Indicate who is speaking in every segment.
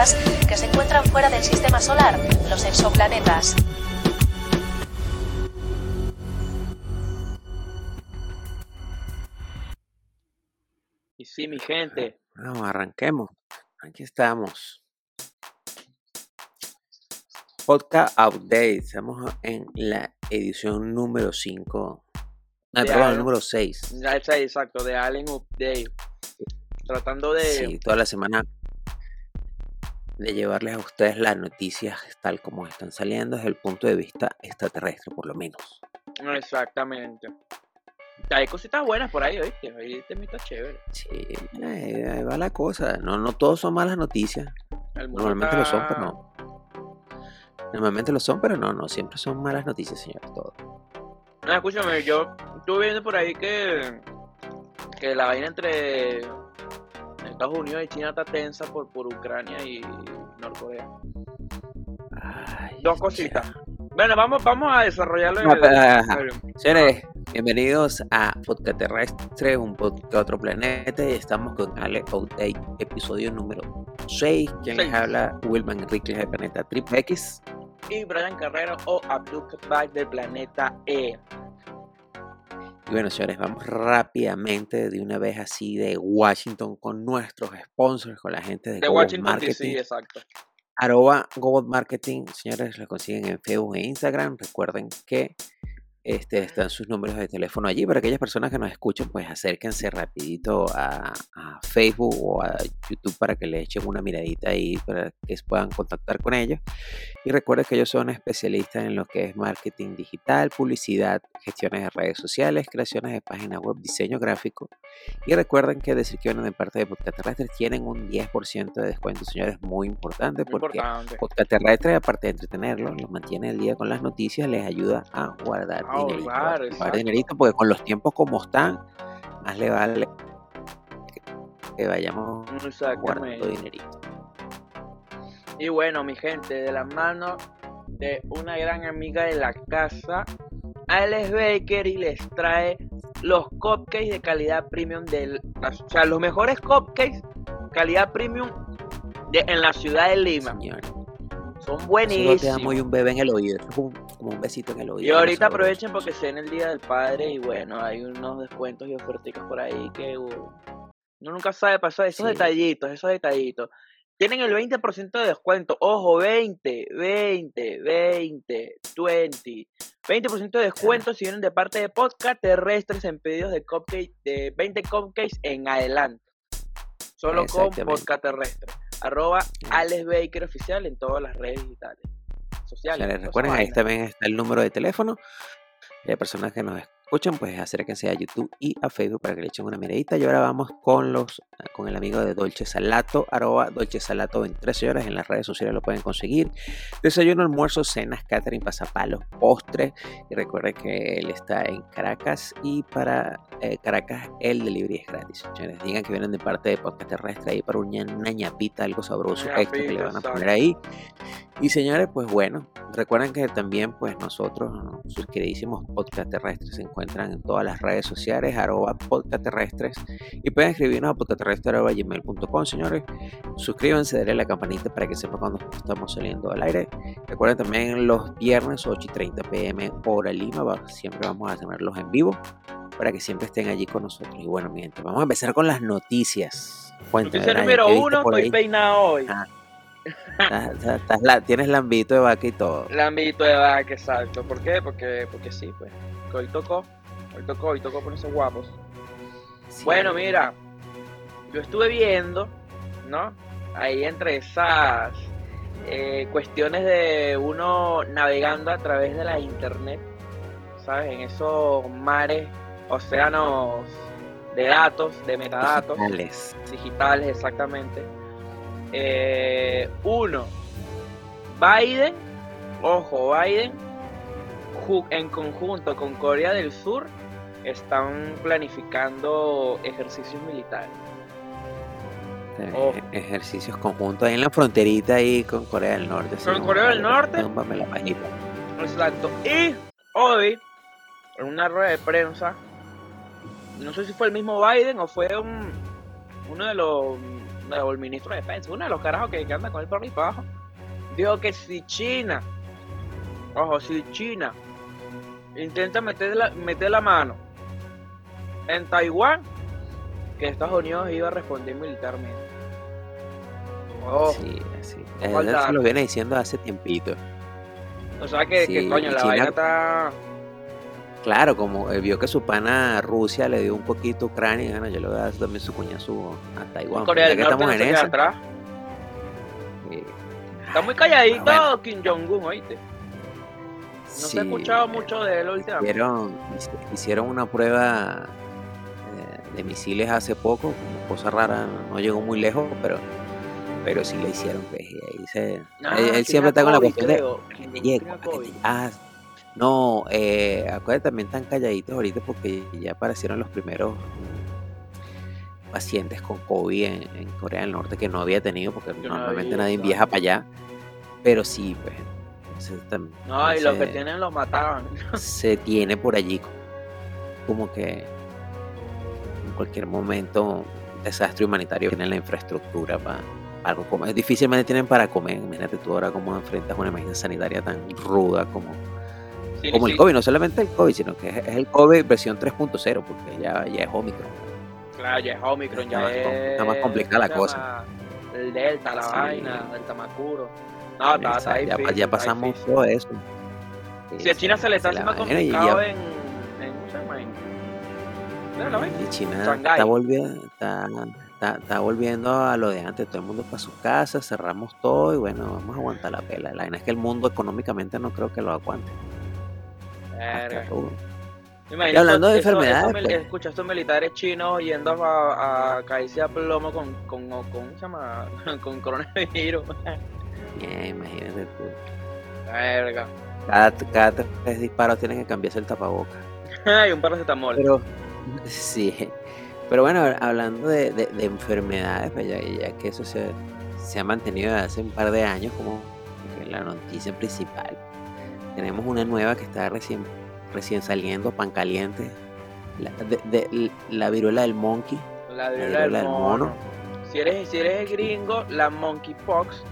Speaker 1: planetas que se encuentran fuera del sistema solar, los exoplanetas.
Speaker 2: Y sí, mi gente.
Speaker 3: Vamos, arranquemos. Aquí estamos. Podcast Update. Estamos en la edición número 5. No,
Speaker 2: De
Speaker 3: perdón,
Speaker 2: Allen.
Speaker 3: número 6.
Speaker 2: Ya está exacto, de Allen Update. Tratando de.
Speaker 3: Sí, toda la semana de llevarles a ustedes las noticias tal como están saliendo desde el punto de vista extraterrestre, por lo menos.
Speaker 2: Exactamente. Hay cositas buenas por ahí, ¿oíste? Ahí te está chévere.
Speaker 3: Sí, eh, ahí va la cosa. No, no todos son malas noticias. Normalmente lo son, pero no. Normalmente lo son, pero no, no siempre son malas noticias, señores. Todo.
Speaker 2: No, escúchame, yo estuve viendo por ahí que, que la vaina entre Estados Unidos y China está tensa por, por Ucrania y Norcorea.
Speaker 3: Ay,
Speaker 2: Dos cositas. Bueno, vamos, vamos a desarrollarlo
Speaker 3: No,
Speaker 2: en el-
Speaker 3: Señores, bienvenidos a Podcast Terrestre, un podcast de otro planeta. Y estamos con Ale Update, episodio número 6. Quien les habla, Wilman Enriquez del planeta Triple X.
Speaker 2: Y Brian Carrero o Abdul del planeta E.
Speaker 3: Y bueno, señores, vamos rápidamente de una vez así de Washington con nuestros sponsors, con la gente de,
Speaker 2: De Washington
Speaker 3: Marketing.
Speaker 2: DC, exacto.
Speaker 3: arroba Global Marketing, señores, lo consiguen en Facebook e Instagram. Recuerden que este, están sus números de teléfono allí. Para aquellas personas que nos escuchan, pues acérquense rapidito a, a Facebook o a YouTube para que le echen una miradita ahí para que puedan contactar con ellos. Y recuerden que ellos son especialistas en lo que es marketing digital, publicidad, gestiones de redes sociales, creaciones de páginas web, diseño gráfico. Y recuerden que decir que vienen de parte de Podcast Terrestre tienen un 10% de descuento, señores, muy importante
Speaker 2: Muy
Speaker 3: porque
Speaker 2: importante.
Speaker 3: Podcast Terrestre, aparte de entretenerlos, los mantiene al día con las noticias, les ayuda a guardar
Speaker 2: Ahorrar,
Speaker 3: a guardar
Speaker 2: exacto.
Speaker 3: dinerito, porque con los tiempos como están, más le vale que, vayamos guardando dinerito.
Speaker 2: Y bueno, mi gente, de la mano de una gran amiga de la casa, Alex Baker, y les trae los cupcakes de calidad premium del, o sea, los mejores cupcakes calidad premium de, en la ciudad de Lima.
Speaker 3: Señor.
Speaker 2: Son
Speaker 3: Eso no te da
Speaker 2: buenísimos.
Speaker 3: muy un bebé en el oído, es como, como un besito en el oído.
Speaker 2: Y ahorita aprovechen porque sea en el Día del Padre y bueno, hay unos descuentos y ofertas por ahí que uh, uno nunca sabe pasar esos
Speaker 3: Sí.
Speaker 2: detallitos, esos detallitos. Tienen el 20% de descuento, ojo, 20, 20, 20, 20. 20% de descuento si vienen de parte de podcast terrestres en pedidos de cupcake de 20 cupcakes en adelante. Solo con podcast terrestre. Arroba Alex Baker oficial en todas las redes digitales. Sociales. Toda esa
Speaker 3: recuerden, ahí también está el número de teléfono. Hay personas que nos escuchan, pues acérquense a YouTube y a Facebook para que le echen una miradita. Y ahora vamos con los con el amigo de Dolce Salato, arroba Dolce Salato 23 señores. En las redes sociales lo pueden conseguir. Desayuno, almuerzo, cenas, catering, pasapalos, postres. Y recuerden que él está en Caracas y para eh, Caracas el delivery es gratis. Señores, digan que vienen de parte de Podcast Terrestre ahí para una, una ñapita, algo sabroso
Speaker 2: Ñapita,
Speaker 3: extra que le van a poner ahí. Y señores, pues bueno, recuerden que también pues nosotros, ¿no? sus queridísimos podcast terrestres, se encuentran en todas las redes sociales, arroba podcast terrestres, y pueden escribirnos a podcastterrestre.gmail.com, señores. Suscríbanse, denle a la campanita para que sepan cuando estamos saliendo al aire. Recuerden también los viernes 8 y 30 pm hora Lima, va- siempre vamos a tenerlos en vivo para que siempre estén allí con nosotros. Y bueno, mi gente, vamos a empezar con las noticias. Cuéntame,
Speaker 2: Noticia número
Speaker 3: ¿qué viste
Speaker 2: uno,
Speaker 3: por
Speaker 2: estoy
Speaker 3: ahí?
Speaker 2: peinado hoy.
Speaker 3: Ah. Estás la- tienes lambito de vaca y todo.
Speaker 2: Lambito de vaca, exacto. ¿Por qué? Porque, porque sí, pues. Hoy tocó, hoy tocó, hoy tocó ponerse guapos.
Speaker 3: Sí.
Speaker 2: Bueno, mira, yo estuve viendo, ¿no? Ahí entre esas eh, cuestiones de uno navegando a través de la internet, ¿sabes? En esos mares, océanos de datos, de metadatos.
Speaker 3: Digitales.
Speaker 2: digitales exactamente. Eh, uno, Biden, ojo, Biden, en conjunto con Corea del Sur, están planificando ejercicios militares.
Speaker 3: Eh. Ejercicios conjuntos ahí en la fronterita ahí con Corea del Norte.
Speaker 2: Con Corea del Norte.
Speaker 3: la pajita.
Speaker 2: Exacto. Y hoy, en una rueda de prensa, no sé si fue el mismo Biden o fue un, uno de los, de los ministros de defensa, uno de los carajos que, que anda con él por ahí para abajo, dijo que si China, ojo, si China intenta meter la, meter la mano en Taiwán, que Estados Unidos iba a responder militarmente. Ojo.
Speaker 3: Sí, sí.
Speaker 2: Falta-
Speaker 3: se lo viene diciendo hace tiempito.
Speaker 2: O sea que, que
Speaker 3: Sí,
Speaker 2: coño, la
Speaker 3: China-
Speaker 2: vaina está.
Speaker 3: Claro, como eh, vio que su pana Rusia le dio un poquito a Ucrania, bueno, yo le voy a dar también su coñazo a Taiwán.
Speaker 2: Corea del Norte
Speaker 3: estamos
Speaker 2: no
Speaker 3: en
Speaker 2: se queda
Speaker 3: esa.
Speaker 2: atrás.
Speaker 3: eh,
Speaker 2: Está muy calladito
Speaker 3: bueno.
Speaker 2: Kim Jong-un, oíste. No se ha
Speaker 3: sí,
Speaker 2: escuchado
Speaker 3: eh,
Speaker 2: mucho de él últimamente.
Speaker 3: Hicieron, hici- hicieron una prueba eh, de misiles hace poco, como cosa rara, no llegó muy lejos, pero pero sí le hicieron. Pues, y ahí se,
Speaker 2: Ah,
Speaker 3: él, siempre está con la cuestión de que que te. Ah, no, eh, acuérdate, también están calladitos ahorita porque ya aparecieron los primeros pacientes con COVID en, en Corea del Norte que no había tenido porque
Speaker 2: Que no
Speaker 3: normalmente nadie viaja para allá, pero sí, pues. entonces tam-
Speaker 2: No, y los que tienen los mataban.
Speaker 3: se tiene por allí como que en cualquier momento desastre humanitario tienen la infraestructura para, para comer. Difícilmente tienen para comer. Imagínate tú ahora cómo enfrentas una emergencia sanitaria tan ruda como,
Speaker 2: Sí,
Speaker 3: como
Speaker 2: sí.
Speaker 3: el COVID. No solamente el COVID, sino que es, es el COVID versión 3.0 porque ya, ya es Omicron.
Speaker 2: Claro, ya es Omicron,
Speaker 3: Está
Speaker 2: ya
Speaker 3: más
Speaker 2: es.
Speaker 3: está más complicada la
Speaker 2: ¿cómo se
Speaker 3: cosa.
Speaker 2: El Delta, la
Speaker 3: Sí.
Speaker 2: vaina, Delta Macuro. No, está, está
Speaker 3: ya,
Speaker 2: difícil,
Speaker 3: ya
Speaker 2: está
Speaker 3: pasamos
Speaker 2: difícil.
Speaker 3: todo eso.
Speaker 2: Si a China se le está haciendo complicado en.
Speaker 3: Y China está volviendo, está, está- está volviendo a lo de antes, todo el mundo para sus casas, cerramos todo y bueno, vamos a aguantar la pela. La vaina es que el mundo económicamente no creo que lo aguante.
Speaker 2: Imagínate,
Speaker 3: hablando de enfermedades, pues.
Speaker 2: Escucha estos militares chinos yendo a, a caerse a plomo con, con, con, ¿cómo se llama? con coronavirus.
Speaker 3: Bien, imagínate tú.
Speaker 2: Verga.
Speaker 3: Cada, cada tres disparos tienen que cambiarse el tapaboca.
Speaker 2: Ay, un paracetamol.
Speaker 3: Pero, sí. Pero bueno, hablando de, de- de enfermedades, pues ya, ya que eso se, se ha mantenido desde hace un par de años como la noticia principal. Tenemos una nueva que está recién, recién saliendo, pan caliente. La, de- la viruela del monkey.
Speaker 2: La viruela
Speaker 3: viruela
Speaker 2: del
Speaker 3: del
Speaker 2: mono.
Speaker 3: mono.
Speaker 2: Si eres, si eres gringo, la monkeypox.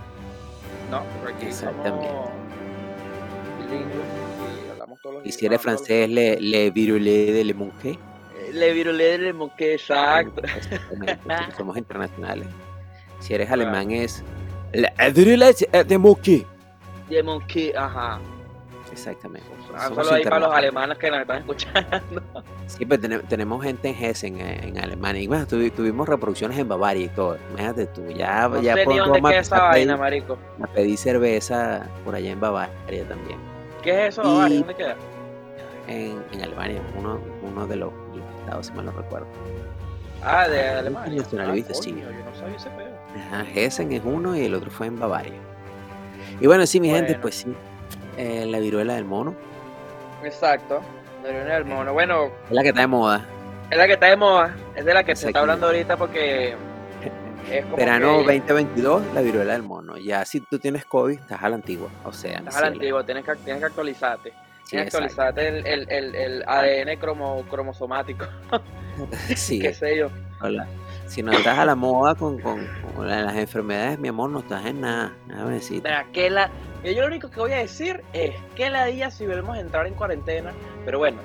Speaker 2: No, porque
Speaker 3: Exactamente.
Speaker 2: somos y hablamos todos los
Speaker 3: Y si eres francés, le, le virulé de le monkey.
Speaker 2: Le virulé del monkey, exacto.
Speaker 3: Somos internacionales. Si eres alemán, es la viruela de monkey.
Speaker 2: De monkey, ajá.
Speaker 3: Exactamente.
Speaker 2: Ah, solo ahí para los alemanes que nos están escuchando.
Speaker 3: Sí, pues tene- tenemos gente en Hessen, eh, en Alemania. Y tuvi- tuvimos reproducciones en Bavaria y todo. Imagínate tú, ya,
Speaker 2: No
Speaker 3: ya
Speaker 2: sé ni dónde queda esa vaina,
Speaker 3: pedir,
Speaker 2: marico.
Speaker 3: a pedir cerveza por allá en Bavaria también.
Speaker 2: ¿Qué es eso,
Speaker 3: Y-
Speaker 2: Bavaria? ¿Dónde queda?
Speaker 3: En, en Alemania, uno, uno de los, si mal no recuerdo.
Speaker 2: Ah, de Alemania. Ah.
Speaker 3: Sí.
Speaker 2: Yo no sabía ese pedo.
Speaker 3: Ajá, Hessen es uno y el otro fue en Bavaria. Y bueno, sí, mi gente, pues sí. eh, la viruela del mono
Speaker 2: Exacto. La viruela del mono. Bueno,
Speaker 3: es la que está de moda.
Speaker 2: es la que está de moda. Es de la que se está hablando ahorita porque. Es como
Speaker 3: Verano
Speaker 2: que
Speaker 3: 2022, la viruela del mono. Ya si tú tienes COVID, estás a la antigua. O sea,
Speaker 2: Estás a la antigua, tienes que, tienes que actualizarte.
Speaker 3: Sí, exacto.
Speaker 2: actualizarte el, el, el, el ADN cromo, cromosomático.
Speaker 3: Sí,
Speaker 2: Qué sé yo.
Speaker 3: hola. Si no estás a la moda con, con- con la- las enfermedades, mi amor, no estás en nada. Decirte.
Speaker 2: Mira, que la... Yo lo único que voy a decir es que la día si volvemos a entrar en cuarentena, pero bueno,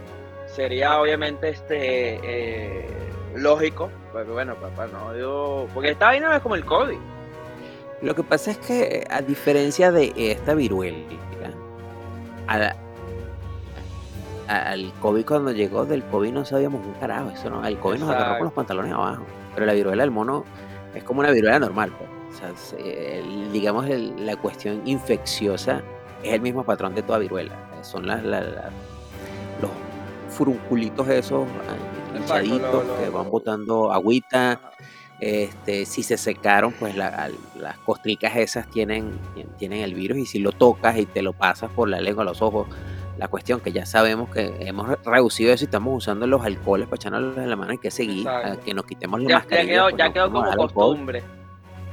Speaker 2: sería obviamente este eh, lógico, porque bueno, papá, no, yo... Porque esta vaina no es como el COVID.
Speaker 3: Lo que pasa es que, a diferencia de esta viruela, a- a- al COVID cuando llegó, del COVID no sabíamos un carajo. Eso no, el COVID nos agarró con los pantalones abajo. Pero la viruela del mono es como una viruela normal. pues. O sea, el- digamos, el- la cuestión infecciosa es el mismo patrón de toda viruela. Son las, la- la- los furunculitos esos ah, hinchaditos que van botando agüita. Este, si se secaron, pues la- las costricas esas tienen, tienen el virus y si lo tocas y te lo pasas por la lengua, los ojos, la cuestión que ya sabemos que hemos re- reducido eso y estamos usando los alcoholes para echarnos en la mano, hay que seguir, a que nos quitemos la
Speaker 2: Ya, ya
Speaker 3: mascarilla.
Speaker 2: quedó,
Speaker 3: pues,
Speaker 2: ya quedó como
Speaker 3: el alcohol.
Speaker 2: costumbre.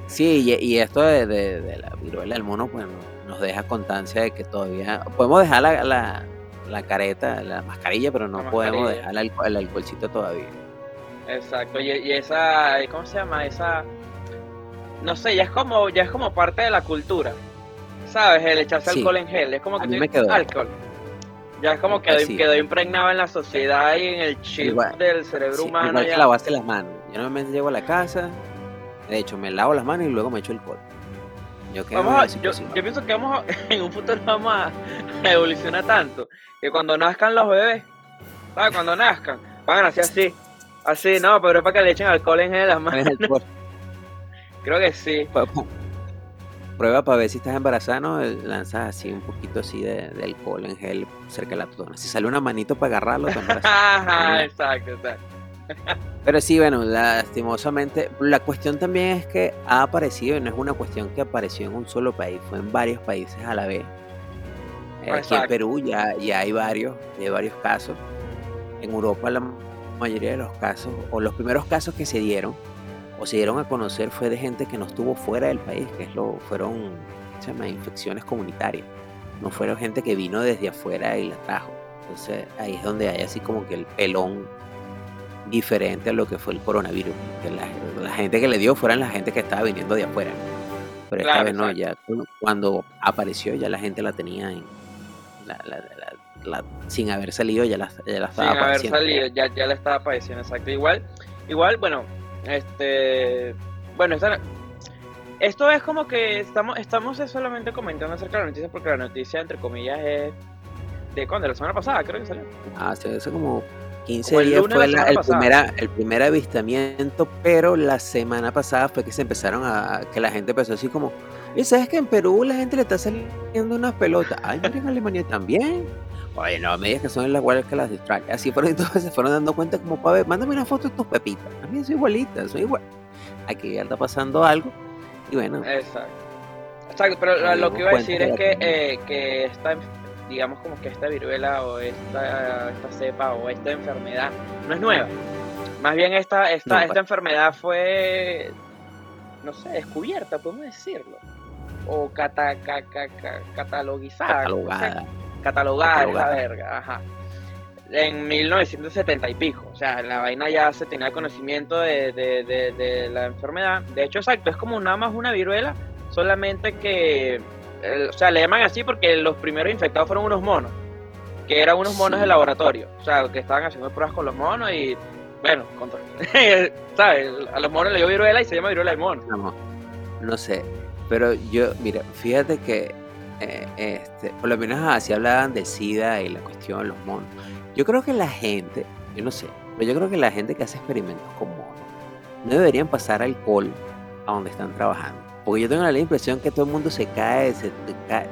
Speaker 3: Sí, y, y esto de, de- de la viruela del mono, pues no- nos deja constancia de que todavía podemos dejar la, la, la careta, la mascarilla, pero no podemos dejar el, el alcoholcito todavía.
Speaker 2: Exacto, y, y esa, ¿cómo se llama? Esa, no sé, ya es como, ya es como parte de la cultura, ¿sabes? El echarse
Speaker 3: Sí.
Speaker 2: alcohol en gel, es como
Speaker 3: A
Speaker 2: que
Speaker 3: mí
Speaker 2: tú-
Speaker 3: me quedó.
Speaker 2: alcohol. Ya es como que quedó impregnado en la sociedad y en el chip
Speaker 3: Igual-
Speaker 2: del cerebro
Speaker 3: Sí,
Speaker 2: humano.
Speaker 3: igual que
Speaker 2: ya.
Speaker 3: lavarse las manos. Yo normalmente llego a la casa, de hecho me lavo las manos y luego me echo alcohol. Yo quedo
Speaker 2: Vamos a- yo, yo pienso que vamos a- en un futuro vamos a, evolucionar tanto que cuando nazcan los bebés, ¿sabes? Cuando nazcan, van a nacer así, así, no, pero es para que le echen alcohol en las manos. Creo que sí.
Speaker 3: Prueba para ver si estás embarazada, ¿no? Lanzas así un poquito así de, de alcohol en gel cerca de la totona. Si sale una manito para agarrarlo, te.
Speaker 2: Ajá, exacto, exacto.
Speaker 3: Pero sí, bueno, lastimosamente, la cuestión también es que ha aparecido, y no es una cuestión que apareció en un solo país, fue en varios países a la vez. Eh, aquí en. Perú ya, ya hay varios, hay varios casos. En Europa la mayoría de los casos, o los primeros casos que se dieron, o se dieron a conocer fue de gente que no estuvo fuera del país, que es lo, fueron ¿cómo se llama? infecciones comunitarias. No fueron gente que vino desde afuera y la trajo. Entonces ahí es donde hay así como que el pelón diferente a lo que fue el coronavirus. Que la, la gente que le dio fueran la gente que estaba viniendo de afuera. Pero esta vez no, ya cu- cuando apareció ya la gente la tenía en, la- la- la- la- sin haber salido ya la, ya la
Speaker 2: Sin
Speaker 3: estaba
Speaker 2: haber
Speaker 3: padeciendo.
Speaker 2: salido, ya, ya le estaba padeciendo, exacto. Igual, igual, bueno, este, bueno, esta- esto es como que estamos, estamos solamente comentando acerca de la noticia porque la noticia, entre comillas, es de cuándo, la semana pasada, creo que salió.
Speaker 3: Hace, hace como 15
Speaker 2: Como el
Speaker 3: días fue
Speaker 2: la
Speaker 3: el, primera, el primer avistamiento, pero la semana pasada fue que se empezaron a. que la gente empezó así como. ¿Y sabes que en Perú la gente le está saliendo unas pelotas? Ay, mira en Alemania también. Oye, no me digas que son las iguales que las de Australia. Así fueron y todos se fueron dando cuenta como para ver, mándame una foto de tus pepitas. A mí son igualitas, son igual. Aquí ya está pasando algo. Y bueno,
Speaker 2: Exacto. Exacto, pero lo, que iba a decir
Speaker 3: de
Speaker 2: es que, eh, que esta, digamos como que esta viruela o esta, esta cepa o esta enfermedad no es nueva. Más bien esta, esta,
Speaker 3: No,
Speaker 2: esta enfermedad fue, no sé, descubierta, podemos decirlo. O cata, ca- ca- ca- catalogizada. no sé, esa
Speaker 3: Catalogada.
Speaker 2: verga, ajá. En 1970 y pico. O sea, la vaina ya se tenía conocimiento de, de- de- de la enfermedad. De hecho, exacto, es como nada más una viruela, solamente que. o sea, le llaman así porque los primeros infectados fueron unos monos. Que eran unos monos
Speaker 3: Sí.
Speaker 2: de laboratorio. O sea, que estaban haciendo pruebas con los monos y. Bueno, ¿sabes? A los monos le dio viruela y se llama viruela del mono.
Speaker 3: No, no sé. Pero yo, mira, fíjate que eh, este, por lo menos así hablaban de SIDA y la cuestión de los monos. Yo creo que la gente, yo no sé, pero yo creo que la gente que hace experimentos con monos no deberían pasar alcohol a donde están trabajando. Porque yo tengo la impresión que todo el mundo se cae, se cae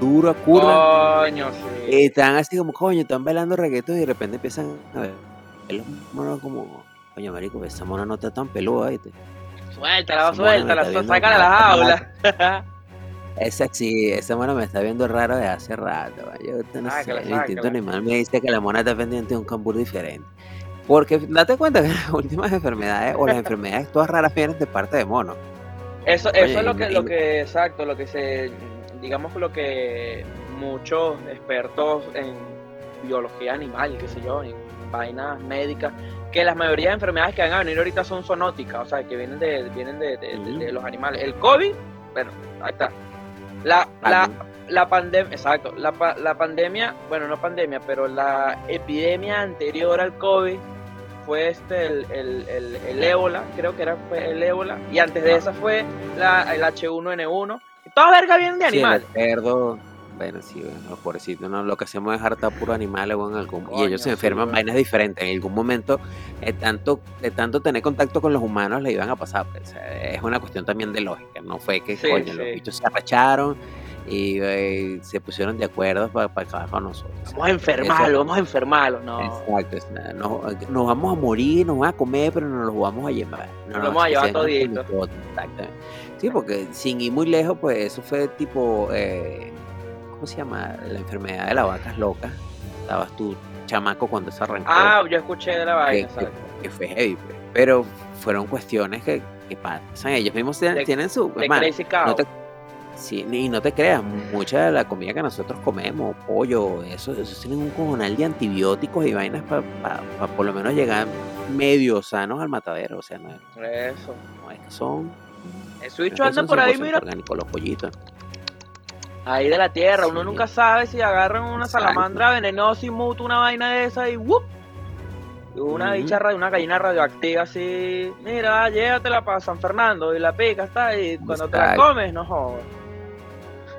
Speaker 3: duro a curva.
Speaker 2: Coño, sí.
Speaker 3: Y están así como, coño, están bailando reggaeton y de repente empiezan a ver los monos como, coño, marico, esa mona no está tan peluda, ¿viste?
Speaker 2: Suéltala, suéltala, sácala la jaula.
Speaker 3: Esa sí, esa mona me está viendo raro de hace rato. man. Yo no sé,
Speaker 2: Sácala,
Speaker 3: el instinto animal me dice que la mona está pendiente de un cambur diferente. Porque date cuenta que las últimas enfermedades o las enfermedades todas raras vienen de parte de monos.
Speaker 2: Eso,
Speaker 3: Oye,
Speaker 2: eso es lo que, lo que, exacto, lo que se, digamos lo que muchos expertos en biología animal, qué sé yo, en vainas médicas, que las mayoría de enfermedades que van a venir ahorita son zoonóticas, o sea, que vienen de, vienen de, de- de-
Speaker 3: Ujú.
Speaker 2: de los animales. El COVID, bueno, ahí está. La, la, la pandemia, exacto, la, la pandemia, bueno, no pandemia, pero la epidemia anterior al COVID fue este, el, el, el, el ébola, creo que era fue el ébola, y antes de esa fue la, el H1N1. Y todas vergas vienen de
Speaker 3: Sí, el cerdo, bueno, sí, bueno, los pobrecitos, no, lo que hacemos es hartar puro animales, bueno, en algún, y
Speaker 2: Coño,
Speaker 3: ellos se
Speaker 2: sí,
Speaker 3: enferman
Speaker 2: weón.
Speaker 3: vainas diferentes. En algún momento, de tanto, de tanto tener contacto con los humanos, le iban a pasar. pues, eh, es una cuestión también de lógica, no fue que,
Speaker 2: Sí,
Speaker 3: coño, los
Speaker 2: sí.
Speaker 3: bichos se arracharon y eh, se pusieron de acuerdo para acabar con nosotros.
Speaker 2: Vamos a enfermarlo,
Speaker 3: Eso-
Speaker 2: vamos a enfermarlo, no.
Speaker 3: Exacto, nada, nos, nos vamos a morir, nos van a comer, pero no los vamos a llevar. No,
Speaker 2: Nos
Speaker 3: no,
Speaker 2: vamos a llevar
Speaker 3: nosotros, Exactamente. Sí, porque sin ir muy lejos, pues eso fue tipo, eh, ¿cómo se llama? La enfermedad de las vacas locas. Estabas tú, chamaco, cuando se arrancó.
Speaker 2: Ah, yo escuché de la vaina,
Speaker 3: que- fue heavy, pues. Pero fueron cuestiones que, que pasan. Ellos mismos tienen,
Speaker 2: De-
Speaker 3: tienen su...
Speaker 2: De
Speaker 3: no te- Sí, y no te creas, mucha de la comida que nosotros comemos, pollo, eso, eso tienen un cojonal de antibióticos y vainas para por lo menos llegar medio sanos al matadero, o sea, no es,
Speaker 2: Eso.
Speaker 3: no es que son...
Speaker 2: Esos
Speaker 3: no es
Speaker 2: bichos
Speaker 3: que
Speaker 2: andan
Speaker 3: son
Speaker 2: por ahí,
Speaker 3: 100%
Speaker 2: mira.
Speaker 3: orgánicos los pollitos.
Speaker 2: Ahí de la tierra. Uno nunca sabe si agarran una
Speaker 3: Exacto.
Speaker 2: salamandra venenosa y muta una vaina de esa y ¡wup! Una
Speaker 3: Ujú.
Speaker 2: bicha, ra- una gallina radioactiva así. Mira, llévatela para San Fernando y la pica está y cuando te la comes, no jodas.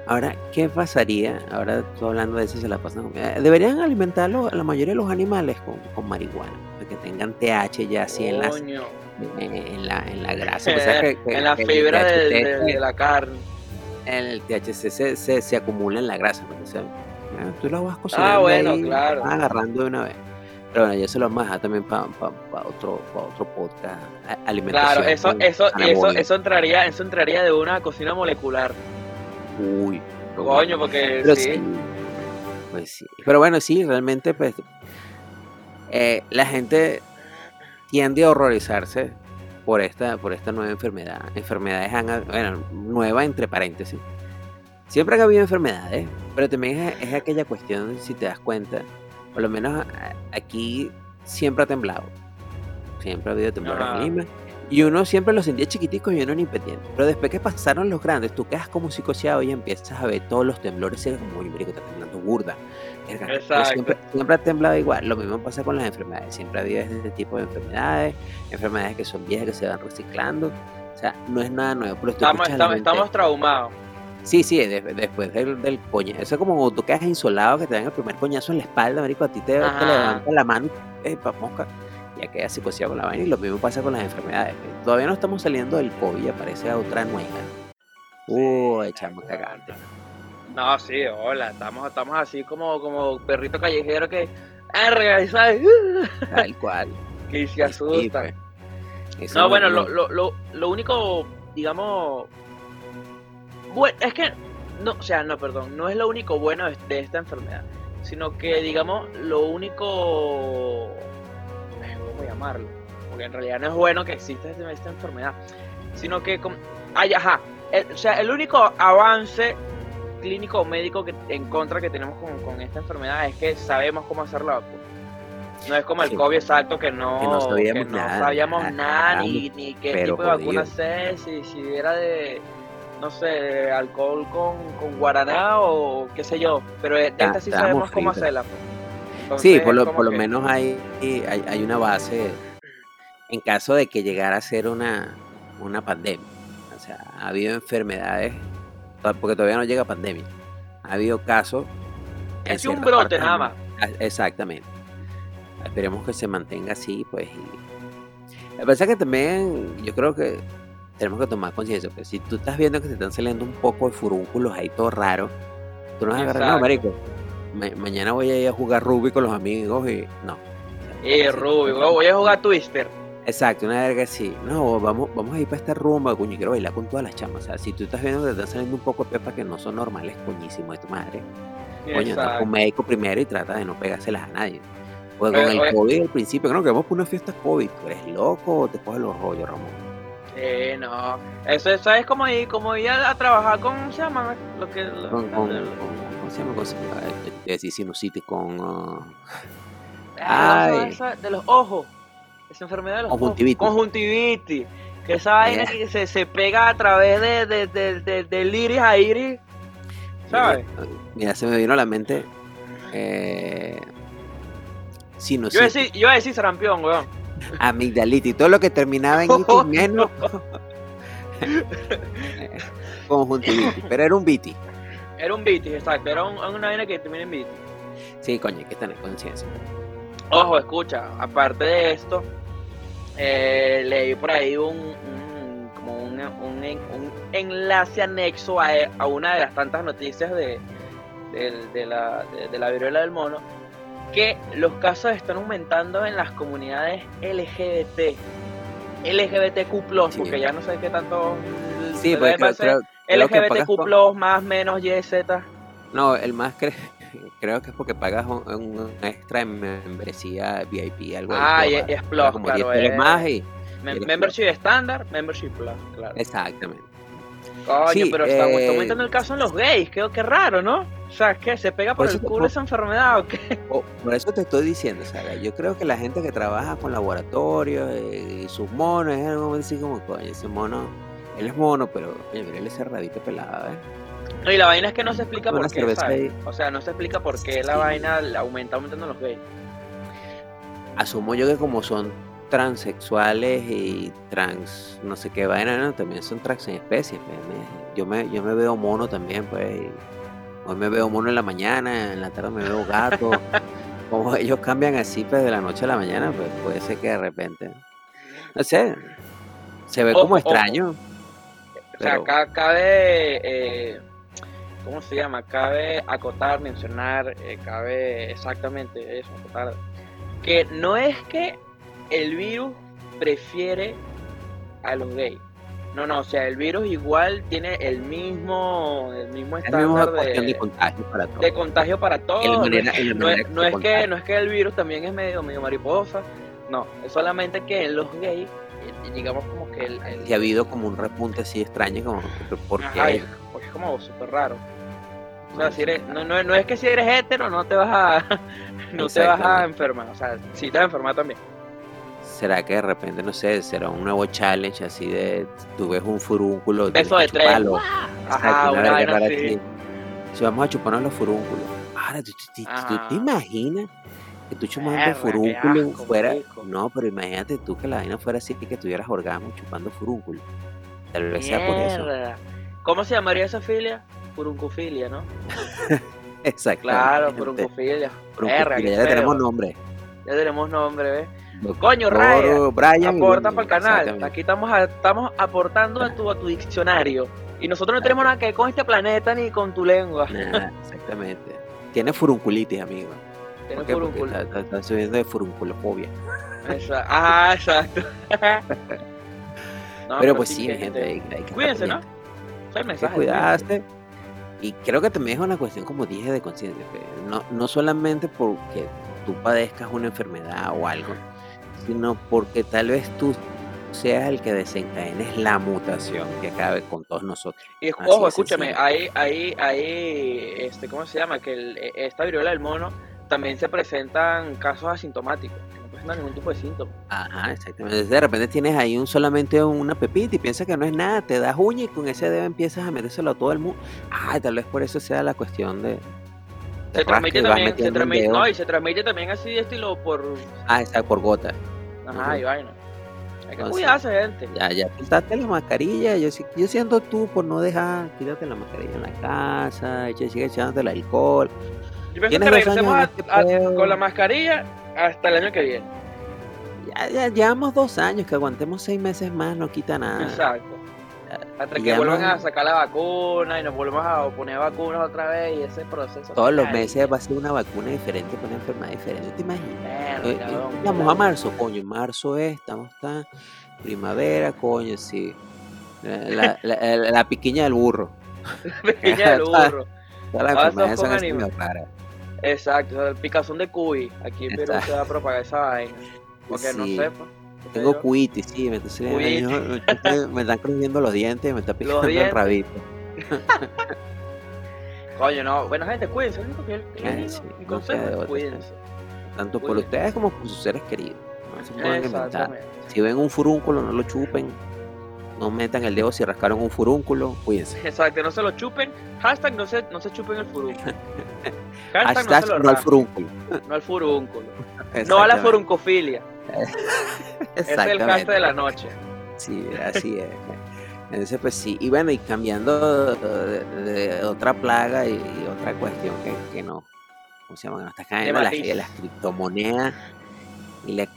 Speaker 3: Ahora, ¿qué pasaría? Ahora tú hablando de eso, se la pasan. eh, Deberían alimentarlo la mayoría de los animales con, con marihuana, para que tengan TH ya así en, las, eh, en, la, en la grasa. O sea, que- que-
Speaker 2: en la fibra de la carne.
Speaker 3: El THC se, se, se acumula en la grasa. porque, o sea, ah, tú lo vas cocinando
Speaker 2: bueno,
Speaker 3: ahí,
Speaker 2: claro.
Speaker 3: vas agarrando de una vez. Pero bueno, yo se lo dejar también para otro, pa otro podcast. Alimentación.
Speaker 2: Claro, eso, eso, eso, eso entraría, eso entraría de una cocina molecular.
Speaker 3: Uy.
Speaker 2: Coño,
Speaker 3: bueno.
Speaker 2: porque
Speaker 3: Pero
Speaker 2: sí.
Speaker 3: sí. Pues sí. Pero bueno, sí, realmente, pues. eh, la gente tiende a horrorizarse por esta, por esta nueva enfermedad. Enfermedades, han- bueno, nueva entre paréntesis. Siempre ha habido enfermedades, pero también es, es aquella cuestión, si te das cuenta, por lo menos aquí siempre ha temblado. Siempre ha habido temblores en Lima. Y uno siempre lo sentía chiquitico y uno ni pendiente. Pero después que pasaron los grandes, tú quedas como psicoseado y empiezas a ver todos los temblores. Y eres como, marico, está temblando burda. Verga. Siempre, siempre ha temblado igual. Lo mismo pasa con las enfermedades. Siempre ha habido este tipo de enfermedades. Enfermedades que son viejas, que se van reciclando. O sea, no es nada nuevo. Pero
Speaker 2: Estamos, estamos, estamos traumados.
Speaker 3: Sí, sí, de- después del, del coñazo. Eso es como cuando tú quedas insolado, que te dan el primer coñazo en la espalda, marico, a ti te, te
Speaker 2: Ajá.
Speaker 3: levantan la mano y, eh, pa' mosca, ya quedas psicoseado con la vaina. Y lo mismo pasa con las enfermedades. pues. Todavía no estamos saliendo del COVID, aparece otra nueva. Uy, chamo, cagante.
Speaker 2: No, sí, hola, estamos, estamos así como, como perrito callejero que, "Arga", ¿sabes?
Speaker 3: Tal cual.
Speaker 2: que se
Speaker 3: Sí,
Speaker 2: asusta.
Speaker 3: pues.
Speaker 2: No, bueno,
Speaker 3: no-
Speaker 2: lo, lo, lo, lo único, digamos, bueno, es que, no, o sea, no, perdón, no es lo único bueno de, esta enfermedad, sino que, digamos, lo único, ¿cómo llamarlo? Porque en realidad no es bueno que exista esta, enfermedad, sino que, ay, ajá, el- o sea, el único avance clínico o médico que, en contra que tenemos con, con esta enfermedad es que sabemos cómo hacer la vacuna. No es como el
Speaker 3: Sí.
Speaker 2: COVID exacto que no,
Speaker 3: Que no sabíamos
Speaker 2: que no
Speaker 3: nada,
Speaker 2: sabíamos
Speaker 3: nada,
Speaker 2: nada, ni, ni qué tipo de vacuna hacer, si, si era de, no sé, alcohol con, con guaraná o qué sé yo. Pero de esta sí sabemos cómo
Speaker 3: fritos.
Speaker 2: hacerla. pues.
Speaker 3: Sí, por lo, por lo
Speaker 2: que-
Speaker 3: menos hay, hay, hay una base en caso de que llegara a ser una, una pandemia. O sea, ha habido enfermedades, porque todavía no llega pandemia. Ha habido casos.
Speaker 2: Es un brote nada más.
Speaker 3: Ah, Exactamente. Esperemos que se mantenga así, pues. Y... Pasa es que también yo creo que tenemos que tomar conciencia. Pues, si tú estás viendo que te están saliendo un poco de furúnculos ahí todo raro, tú no vas a agarrar, no, marico. ma- mañana voy a ir a jugar rugby con los amigos y no.
Speaker 2: Y Ruby, voy a jugar Twister.
Speaker 3: Exacto, una verga así. No, vamos, vamos a ir para esta rumba, coño, quiero bailar con todas las chamas. O sea, si tú estás viendo que te están saliendo un poco de pepa que no son normales, coñísimo de tu madre. Coño, anda con un médico primero y trata de no pegárselas a nadie. Porque con el. COVID al principio, creo que vamos por una fiesta COVID. ¿Tú eres loco o te coges los rollos, Ramón?
Speaker 2: Eh, no. Eso, eso es como ir, como ir a, a trabajar con, ¿cómo se llama? Lo que, lo-
Speaker 3: Con, con, con- ¿Cómo se llama? Con, iba a decir sinusitis con uh, Ay.
Speaker 2: de los ojos. Esa enfermedad de los
Speaker 3: Conjuntivitis.
Speaker 2: Conjuntivitis. Que esa vaina
Speaker 3: Eh.
Speaker 2: que se, se pega a través de, de, de, de- del iris a iris. ¿Sabes?
Speaker 3: Mira, se me vino a la mente eh,
Speaker 2: Yo iba a
Speaker 3: sinusitis,
Speaker 2: decir, yo iba a decir sarampión, weón.
Speaker 3: amigdalitis, todo lo que terminaba en itis menos conjuntivitis, pero era un vitis.
Speaker 2: Era un vitis, exacto. Era un- una vaina que termina en vitis.
Speaker 3: Sí, coño, hay que tener conciencia.
Speaker 2: Ojo, escucha, aparte de esto, eh, leí por ahí un, un- como un, un un enlace anexo a, a una de las tantas noticias de, de la, de, la viruela del mono, que los casos están aumentando en las comunidades LGBT. LGBTQ+,
Speaker 3: Sí.
Speaker 2: porque ya no sé qué tanto...
Speaker 3: Sí, pues creo, creo- creo
Speaker 2: LGBTQ+, más, menos, Y, Z.
Speaker 3: No, el más cre- creo que es porque pagas un, un extra en membresía VIP, algo así,
Speaker 2: Ah, y, y es Plus,
Speaker 3: como
Speaker 2: claro.
Speaker 3: 10 pesos
Speaker 2: es-
Speaker 3: más y
Speaker 2: mem- membership estándar, membership plus, claro.
Speaker 3: exactamente.
Speaker 2: Coño,
Speaker 3: Sí,
Speaker 2: pero está,
Speaker 3: eh,
Speaker 2: aumentando el caso en los gays, qué, qué raro, ¿no? O sea, ¿qué? ¿Se pega
Speaker 3: Por
Speaker 2: el culo esa enfermedad o qué?
Speaker 3: Por eso te estoy diciendo, Saga. Yo creo que la gente que trabaja con laboratorios eh, y sus monos es algo así como, coño, ese mono, él es mono, pero coño, mira ese rabito pelado, ¿eh?
Speaker 2: Y la vaina es que no se explica por qué. O sea, no se explica por qué la
Speaker 3: Sí.
Speaker 2: vaina aumenta aumentando los gays.
Speaker 3: Asumo yo que como son transexuales y trans, no sé qué vaina, ¿no? también son trans en especies. pues, Yo me, yo me veo mono también, pues. Hoy me veo mono en la mañana, en la tarde me veo gato. como ellos cambian así, pues, de la noche a la mañana, pues puede ser que de repente. No sé. Se ve
Speaker 2: Ojo,
Speaker 3: como
Speaker 2: ojo.
Speaker 3: extraño.
Speaker 2: O sea,
Speaker 3: Pero-
Speaker 2: acá cabe, eh, ¿cómo se llama? Cabe acotar, mencionar, eh, cabe exactamente eso, acotar, que no es que el virus prefiere a los gays. No, no, o sea, el virus igual tiene el mismo, el mismo estándar
Speaker 3: cuestión de
Speaker 2: de,
Speaker 3: contagio para todos.
Speaker 2: de contagio para todos. No
Speaker 3: manera-
Speaker 2: no
Speaker 3: manera
Speaker 2: es-
Speaker 3: que
Speaker 2: no es que, no es que el virus también es medio, medio mariposa. No, es solamente que en los gays, eh, digamos como que el, el-
Speaker 3: Y ha habido como un repunte así extraño, como, ¿por
Speaker 2: Ajá, porque es como súper raro. O sea, si eres, no, no, no es que si eres hetero no te vas a, no te vas a enfermar. O sea, sí te vas a enfermar también.
Speaker 3: ¿Será que de repente, no sé, será un nuevo challenge así de tú ves un furúnculo,
Speaker 2: Beso de tres. Ajá, una vaina así.
Speaker 3: Si vamos a chuparnos los furúnculos. Ahora, ¿tú, tú- tú- tú
Speaker 2: Ajá.
Speaker 3: te imaginas que tú chupando
Speaker 2: Verga, qué
Speaker 3: furúnculo
Speaker 2: asco,
Speaker 3: fuera... No, pero imagínate tú que la vaina fuera así y que tuvieras orgasmo chupando furúnculo. Tal vez sea por eso.
Speaker 2: ¿Cómo se llamaría esa filia? Furuncufilia, ¿no?
Speaker 3: Exacto.
Speaker 2: Claro, furuncufilia. Verga, qué
Speaker 3: ya tenemos nombre.
Speaker 2: Ya tenemos nombre, ¿ves?
Speaker 3: Doctor
Speaker 2: Coño, Raya,
Speaker 3: Brian.
Speaker 2: Aporta para el canal. Aquí estamos, a- estamos aportando a tu, a tu diccionario. Y nosotros no tenemos nada que ver con este planeta ni con tu lengua.
Speaker 3: Exactamente. Tiene furunculitis, amigo. Porque
Speaker 2: furúnculo.
Speaker 3: está, está- subiendo de furunculofobia.
Speaker 2: Ah, exacto. No,
Speaker 3: pero pues sí, gente, hay, hay que
Speaker 2: Cuídense, ¿no? El mensaje.
Speaker 3: cuidarse. Y creo que también es una cuestión, como dije, de conciencia. No, no solamente porque tú padezcas una enfermedad o algo, sino porque tal vez tú seas el que desencadenes la mutación que acabe con todos nosotros.
Speaker 2: Y ojo, escúchame, ahí, ahí, ahí, este, ¿cómo se llama? Que el- e, esta viruela del mono también se presentan casos asintomáticos, presentan ningún tipo de síntoma.
Speaker 3: Ajá, exactamente. De repente tienes ahí un solamente una pepita y piensas que no es nada, te das uña y con ese dedo empiezas a metérselo a todo el mundo. Ah, tal vez por eso sea la cuestión de.
Speaker 2: Se transmite también, se transmite, no, y se transmite también así de estilo por,
Speaker 3: Ah, está por gota.
Speaker 2: ajá, y vaina. Hay que cuidarse, gente.
Speaker 3: Ya, ya, quítate la mascarilla. Yo, yo siento tú por no dejar, quítate la mascarilla en la casa, sigue echándote el alcohol.
Speaker 2: Yo pienso que regresemos a-
Speaker 3: este
Speaker 2: a- con la mascarilla hasta el año que viene.
Speaker 3: Ya, ya, llevamos dos años, que aguantemos seis meses más, no quita nada.
Speaker 2: Exacto. Hasta que vuelvan a sacar la vacuna y nos volvemos a poner vacunas otra vez y ese proceso.
Speaker 3: Todos los meses va a ser una vacuna diferente para una enfermedad diferente, ¿te imaginas?
Speaker 2: Verga,
Speaker 3: Eh, eh, Vamos
Speaker 2: la-
Speaker 3: a marzo, coño. Marzo es, estamos tan. Primavera, coño, sí. La, la, la- la piquiña del burro.
Speaker 2: Pequeña del burro. Con
Speaker 3: así
Speaker 2: anime.
Speaker 3: medio raras.
Speaker 2: Exacto, el picazón de cuy. Aquí en Perú se va a propagar esa vaina. Porque no sepa. sé
Speaker 3: Tengo
Speaker 2: yo.
Speaker 3: cuitis, sí, me, entonces, me están crujiendo los dientes, me está picando el rabito.
Speaker 2: Coño, no. Bueno, gente, cuídense. yo
Speaker 3: Eh, sí,
Speaker 2: mi
Speaker 3: no
Speaker 2: consejo cuídense.
Speaker 3: Tanto por ustedes como por sus seres queridos. No se pueden inventar. Si ven un furúnculo, no lo chupen. No metan el dedo si rascaron un furúnculo, cuídense.
Speaker 2: Exacto, no se lo chupen. Hashtag no se, no se chupen el furúnculo. Hashtag,
Speaker 3: Hashtag
Speaker 2: no se lo
Speaker 3: no al furúnculo.
Speaker 2: no al furúnculo. No a la furuncofilia. Es el hashtag de la noche.
Speaker 3: Sí, así es. Entonces, pues sí. Y bueno, y cambiando de, de otra plaga y, y otra cuestión que, que no, ¿cómo se llama? Que no está cayendo las, las criptomonedas y la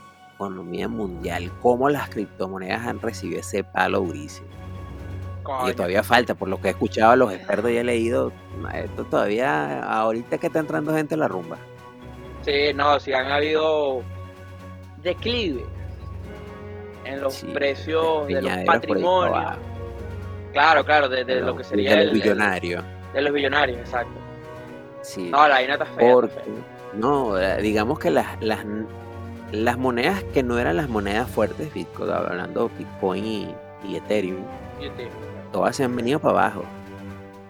Speaker 3: economía mundial. Cómo las criptomonedas han recibido ese palo durísimo. Y todavía falta, por lo que he escuchado a los expertos y he leído, esto todavía, ahorita que está entrando gente a la rumba.
Speaker 2: Sí, no, sí han habido declive en los
Speaker 3: Sí,
Speaker 2: precios de los patrimonios. Claro, claro, de, lo que sería
Speaker 3: de
Speaker 2: el,
Speaker 3: los billonarios.
Speaker 2: de los billonarios, exacto.
Speaker 3: Sí.
Speaker 2: No, la vaina está fea. está
Speaker 3: Porque,
Speaker 2: fea.
Speaker 3: no, digamos que las, las, las monedas que no eran las monedas fuertes, Bitcoin, hablando Bitcoin y, y Ethereum, todas se han venido para abajo.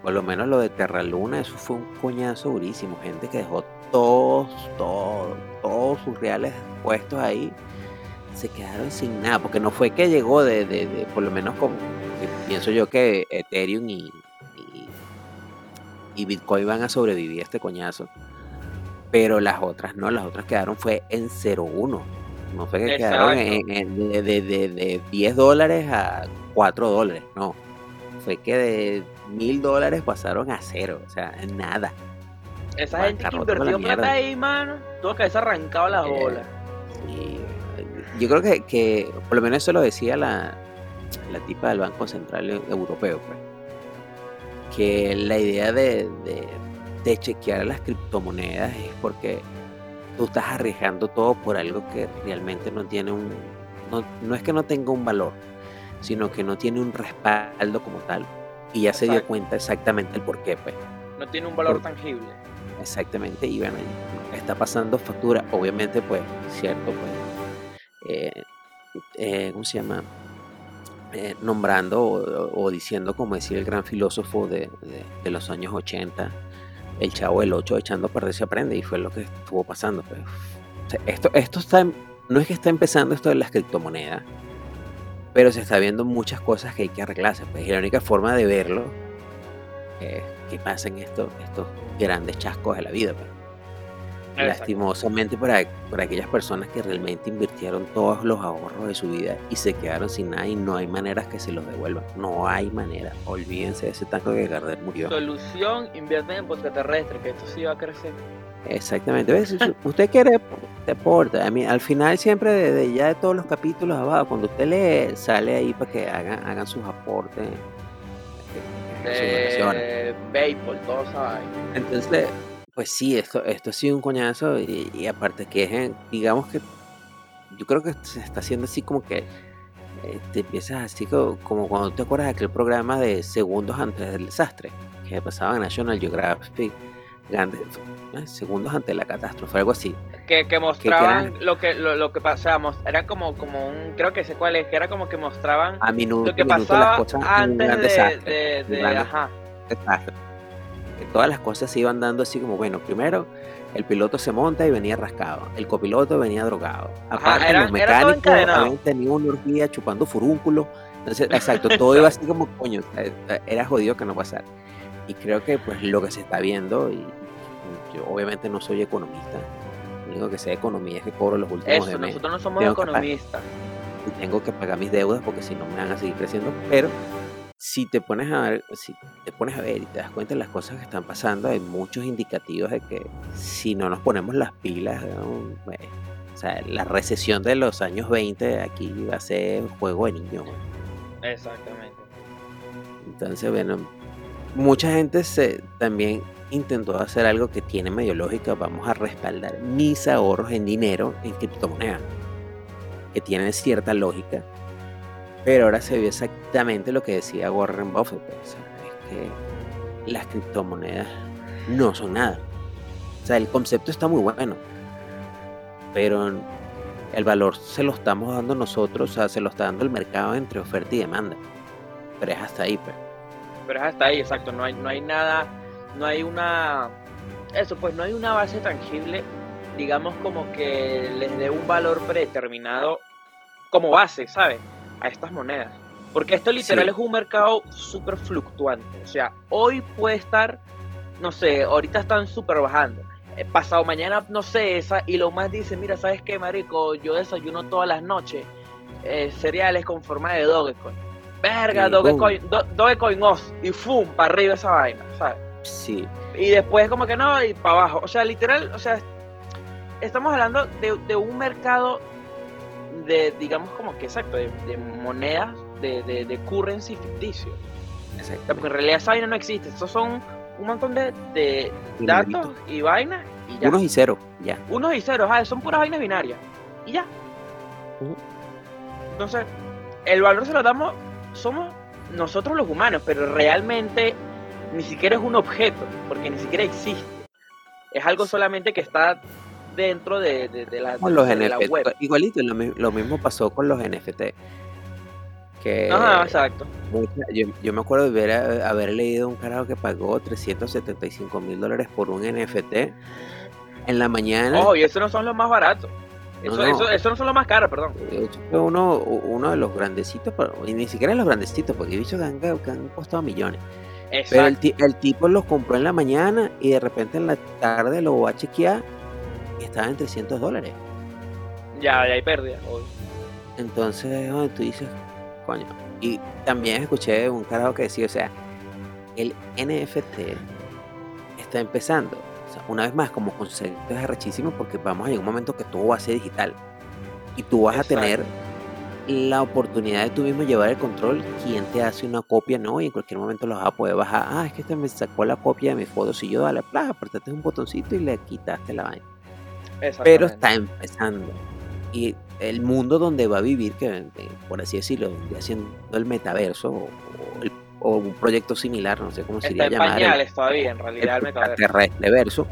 Speaker 3: por lo menos lo de Terraluna, eso fue un coñazo durísimo. Gente que dejó todos, todos, todos sus reales puestos ahí. Se quedaron sin nada, porque no fue que llegó de, de, de por lo menos con, pienso yo que Ethereum y, y, Bitcoin van a sobrevivir a este coñazo. Pero las otras no, las otras quedaron fue en 0.1. No fue que quedaron en, de, de, de 10 dólares a 4 dólares, no. Fue que de mil dólares pasaron a cero, o sea, nada.
Speaker 2: Esa gente que invirtió plata ahí, mano, tuvo que haberse arrancado las eh, bolas.
Speaker 3: yo creo que, que, por lo menos eso lo decía la, la tipa del Banco Central Europeo, pues. Que la idea de, de, chequear las criptomonedas es porque tú estás arriesgando todo por algo que realmente no tiene un. No, no es que no tenga un valor, sino que no tiene un respaldo como tal. Y ya se dio cuenta exactamente el por qué, pues.
Speaker 2: No tiene un valor tangible.
Speaker 3: Exactamente, y bueno, está pasando factura, obviamente, pues, cierto, pues, eh, eh, ¿cómo se llama? Eh, nombrando o, diciendo, como decía el gran filósofo de, los años 80, el chavo del 8 echando a perder se aprende, y fue lo que estuvo pasando. Pues. esto, esto está, no es que está empezando esto de las criptomonedas, pero se está viendo muchas cosas que hay que arreglarse. Pues, y la única forma de verlo es que pasen estos, estos grandes chascos de la vida. Pues. Lastimosamente para, para aquellas personas que realmente invirtieron todos los ahorros de su vida y se quedaron sin nada y no hay maneras que se los devuelvan. No hay manera. Olvídense de ese tanque que Gardner murió.
Speaker 2: Solución, invierten en terrestre, que esto sí va a crecer.
Speaker 3: Exactamente. Si usted quiere deporte, a mí, al final siempre de, ya de todos los capítulos abajo, cuando usted lee, sale ahí para que hagan, hagan sus aportes.
Speaker 2: Eh, béisbol, todo
Speaker 3: Entonces, pues sí, esto, esto ha sido un coñazo y, aparte que es, digamos que yo creo que se está haciendo así como que eh, te empiezas así como, cuando te acuerdas de aquel programa de segundos antes del desastre que pasaba en National Geographic, grandes eh, segundos antes de la catástrofe, algo así.
Speaker 2: Que, que mostraban lo que lo, lo que pasaba, era como como un, creo que sé cuál es, que era como que mostraban
Speaker 3: a minuto,
Speaker 2: lo que pasaba antes de, de, ajá
Speaker 3: todas las cosas se iban dando así como, bueno, primero el piloto se monta y venía rascado, el copiloto venía drogado, aparte los mecánicos habían tenido una orgía chupando furúnculos, entonces, exacto, todo iba así como, coño, eh, eh, era jodido que no pasara. Y creo que pues lo que se está viendo, y yo obviamente no soy economista, lo único que sé de economía es que cobro los últimos
Speaker 2: Eso, nosotros no somos economistas.
Speaker 3: Y tengo que pagar mis deudas porque si no me van a seguir creciendo, pero si te pones a ver, si te pones a ver y te das cuenta de las cosas que están pasando, hay muchos indicativos de que si no nos ponemos las pilas, pues, o sea, la recesión de los años 20 aquí va a ser un juego de niños.
Speaker 2: Exactamente.
Speaker 3: Entonces, bueno, mucha gente se también intentó hacer algo que tiene medio lógica. Vamos a respaldar mis ahorros en dinero en criptomonedas, que tienen cierta lógica pero ahora se vio exactamente lo que decía Warren Buffett. Pues, es que las criptomonedas no son nada. O sea, el concepto está muy bueno. Pero el valor se lo estamos dando nosotros, o sea, se lo está dando el mercado entre oferta y demanda. Pero es hasta ahí, pues.
Speaker 2: Pero es hasta ahí, exacto. No hay, no hay nada, no hay una. Eso, pues no hay una base tangible, digamos, como que les dé un valor predeterminado como base, ¿sabes? A estas monedas. Porque esto literal es un mercado súper fluctuante. O sea, hoy puede estar, no sé, ahorita están súper bajando. Eh, pasado mañana, no sé, esa, y lo más dice, mira, ¿sabes qué, marico? Yo desayuno todas las noches eh, cereales con forma de Dogecoin. Verga, Dogecoin, Dogecoin os, y fum, para arriba esa vaina, ¿sabes?
Speaker 3: Sí.
Speaker 2: Y después como que no, y para abajo. O sea, literal, o sea, estamos hablando de, de un mercado de, digamos como que exacto, de, monedas, de, de, currency ficticio. Exacto. Porque en realidad esa vaina no existe. Estos son un montón de, de datos y vainas y ya.
Speaker 3: Unos y ceros, ya.
Speaker 2: Unos y ceros, ah, son puras vainas binarias. Y ya. Entonces, el valor se lo damos, somos nosotros los humanos, pero realmente ni siquiera es un objeto, porque ni siquiera existe. Es algo solamente que está dentro de, la,
Speaker 3: los web. Igualito, lo, mismo pasó con los NFT. Que
Speaker 2: Ajá, exacto.
Speaker 3: yo, yo me acuerdo de a- haber leído un carajo que pagó 375 mil dólares por un NFT en la mañana.
Speaker 2: Ojo, y esos no son los más baratos. Eso,
Speaker 3: no.
Speaker 2: eso, eso no son los más caros, perdón.
Speaker 3: De uno, uno de los grandecitos, pero- y ni siquiera los grandecitos, porque he dicho que han, que han costado millones. Pero el,
Speaker 2: Exacto.
Speaker 3: ti- el tipo los compró en la mañana y de repente en la tarde lo va a chequear y estaba en 300 dólares.
Speaker 2: Ya, ya hay pérdida. obvio.
Speaker 3: Entonces tú dices, coño. Y también escuché un carajo que decía, o sea, el NFT está empezando. O sea, una vez más, como concepto es arrechísimo porque vamos a llegar a un momento que todo va a ser digital. Y tú vas a tener la oportunidad de tú mismo llevar el control. Quién te hace una copia, no, y en cualquier momento lo vas a poder bajar. Ah, es que este me sacó la copia de mi foto. Si yo dale, plá, apretaste un botoncito y le quitaste la vaina pero está empezando. Y el mundo donde va a vivir, que eh, por así decirlo, siendo el metaverso o, o el- o un proyecto similar, no sé cómo se
Speaker 2: Está
Speaker 3: iría
Speaker 2: en
Speaker 3: a llamar. el-
Speaker 2: todavía, en realidad, el metaverso.
Speaker 3: verso.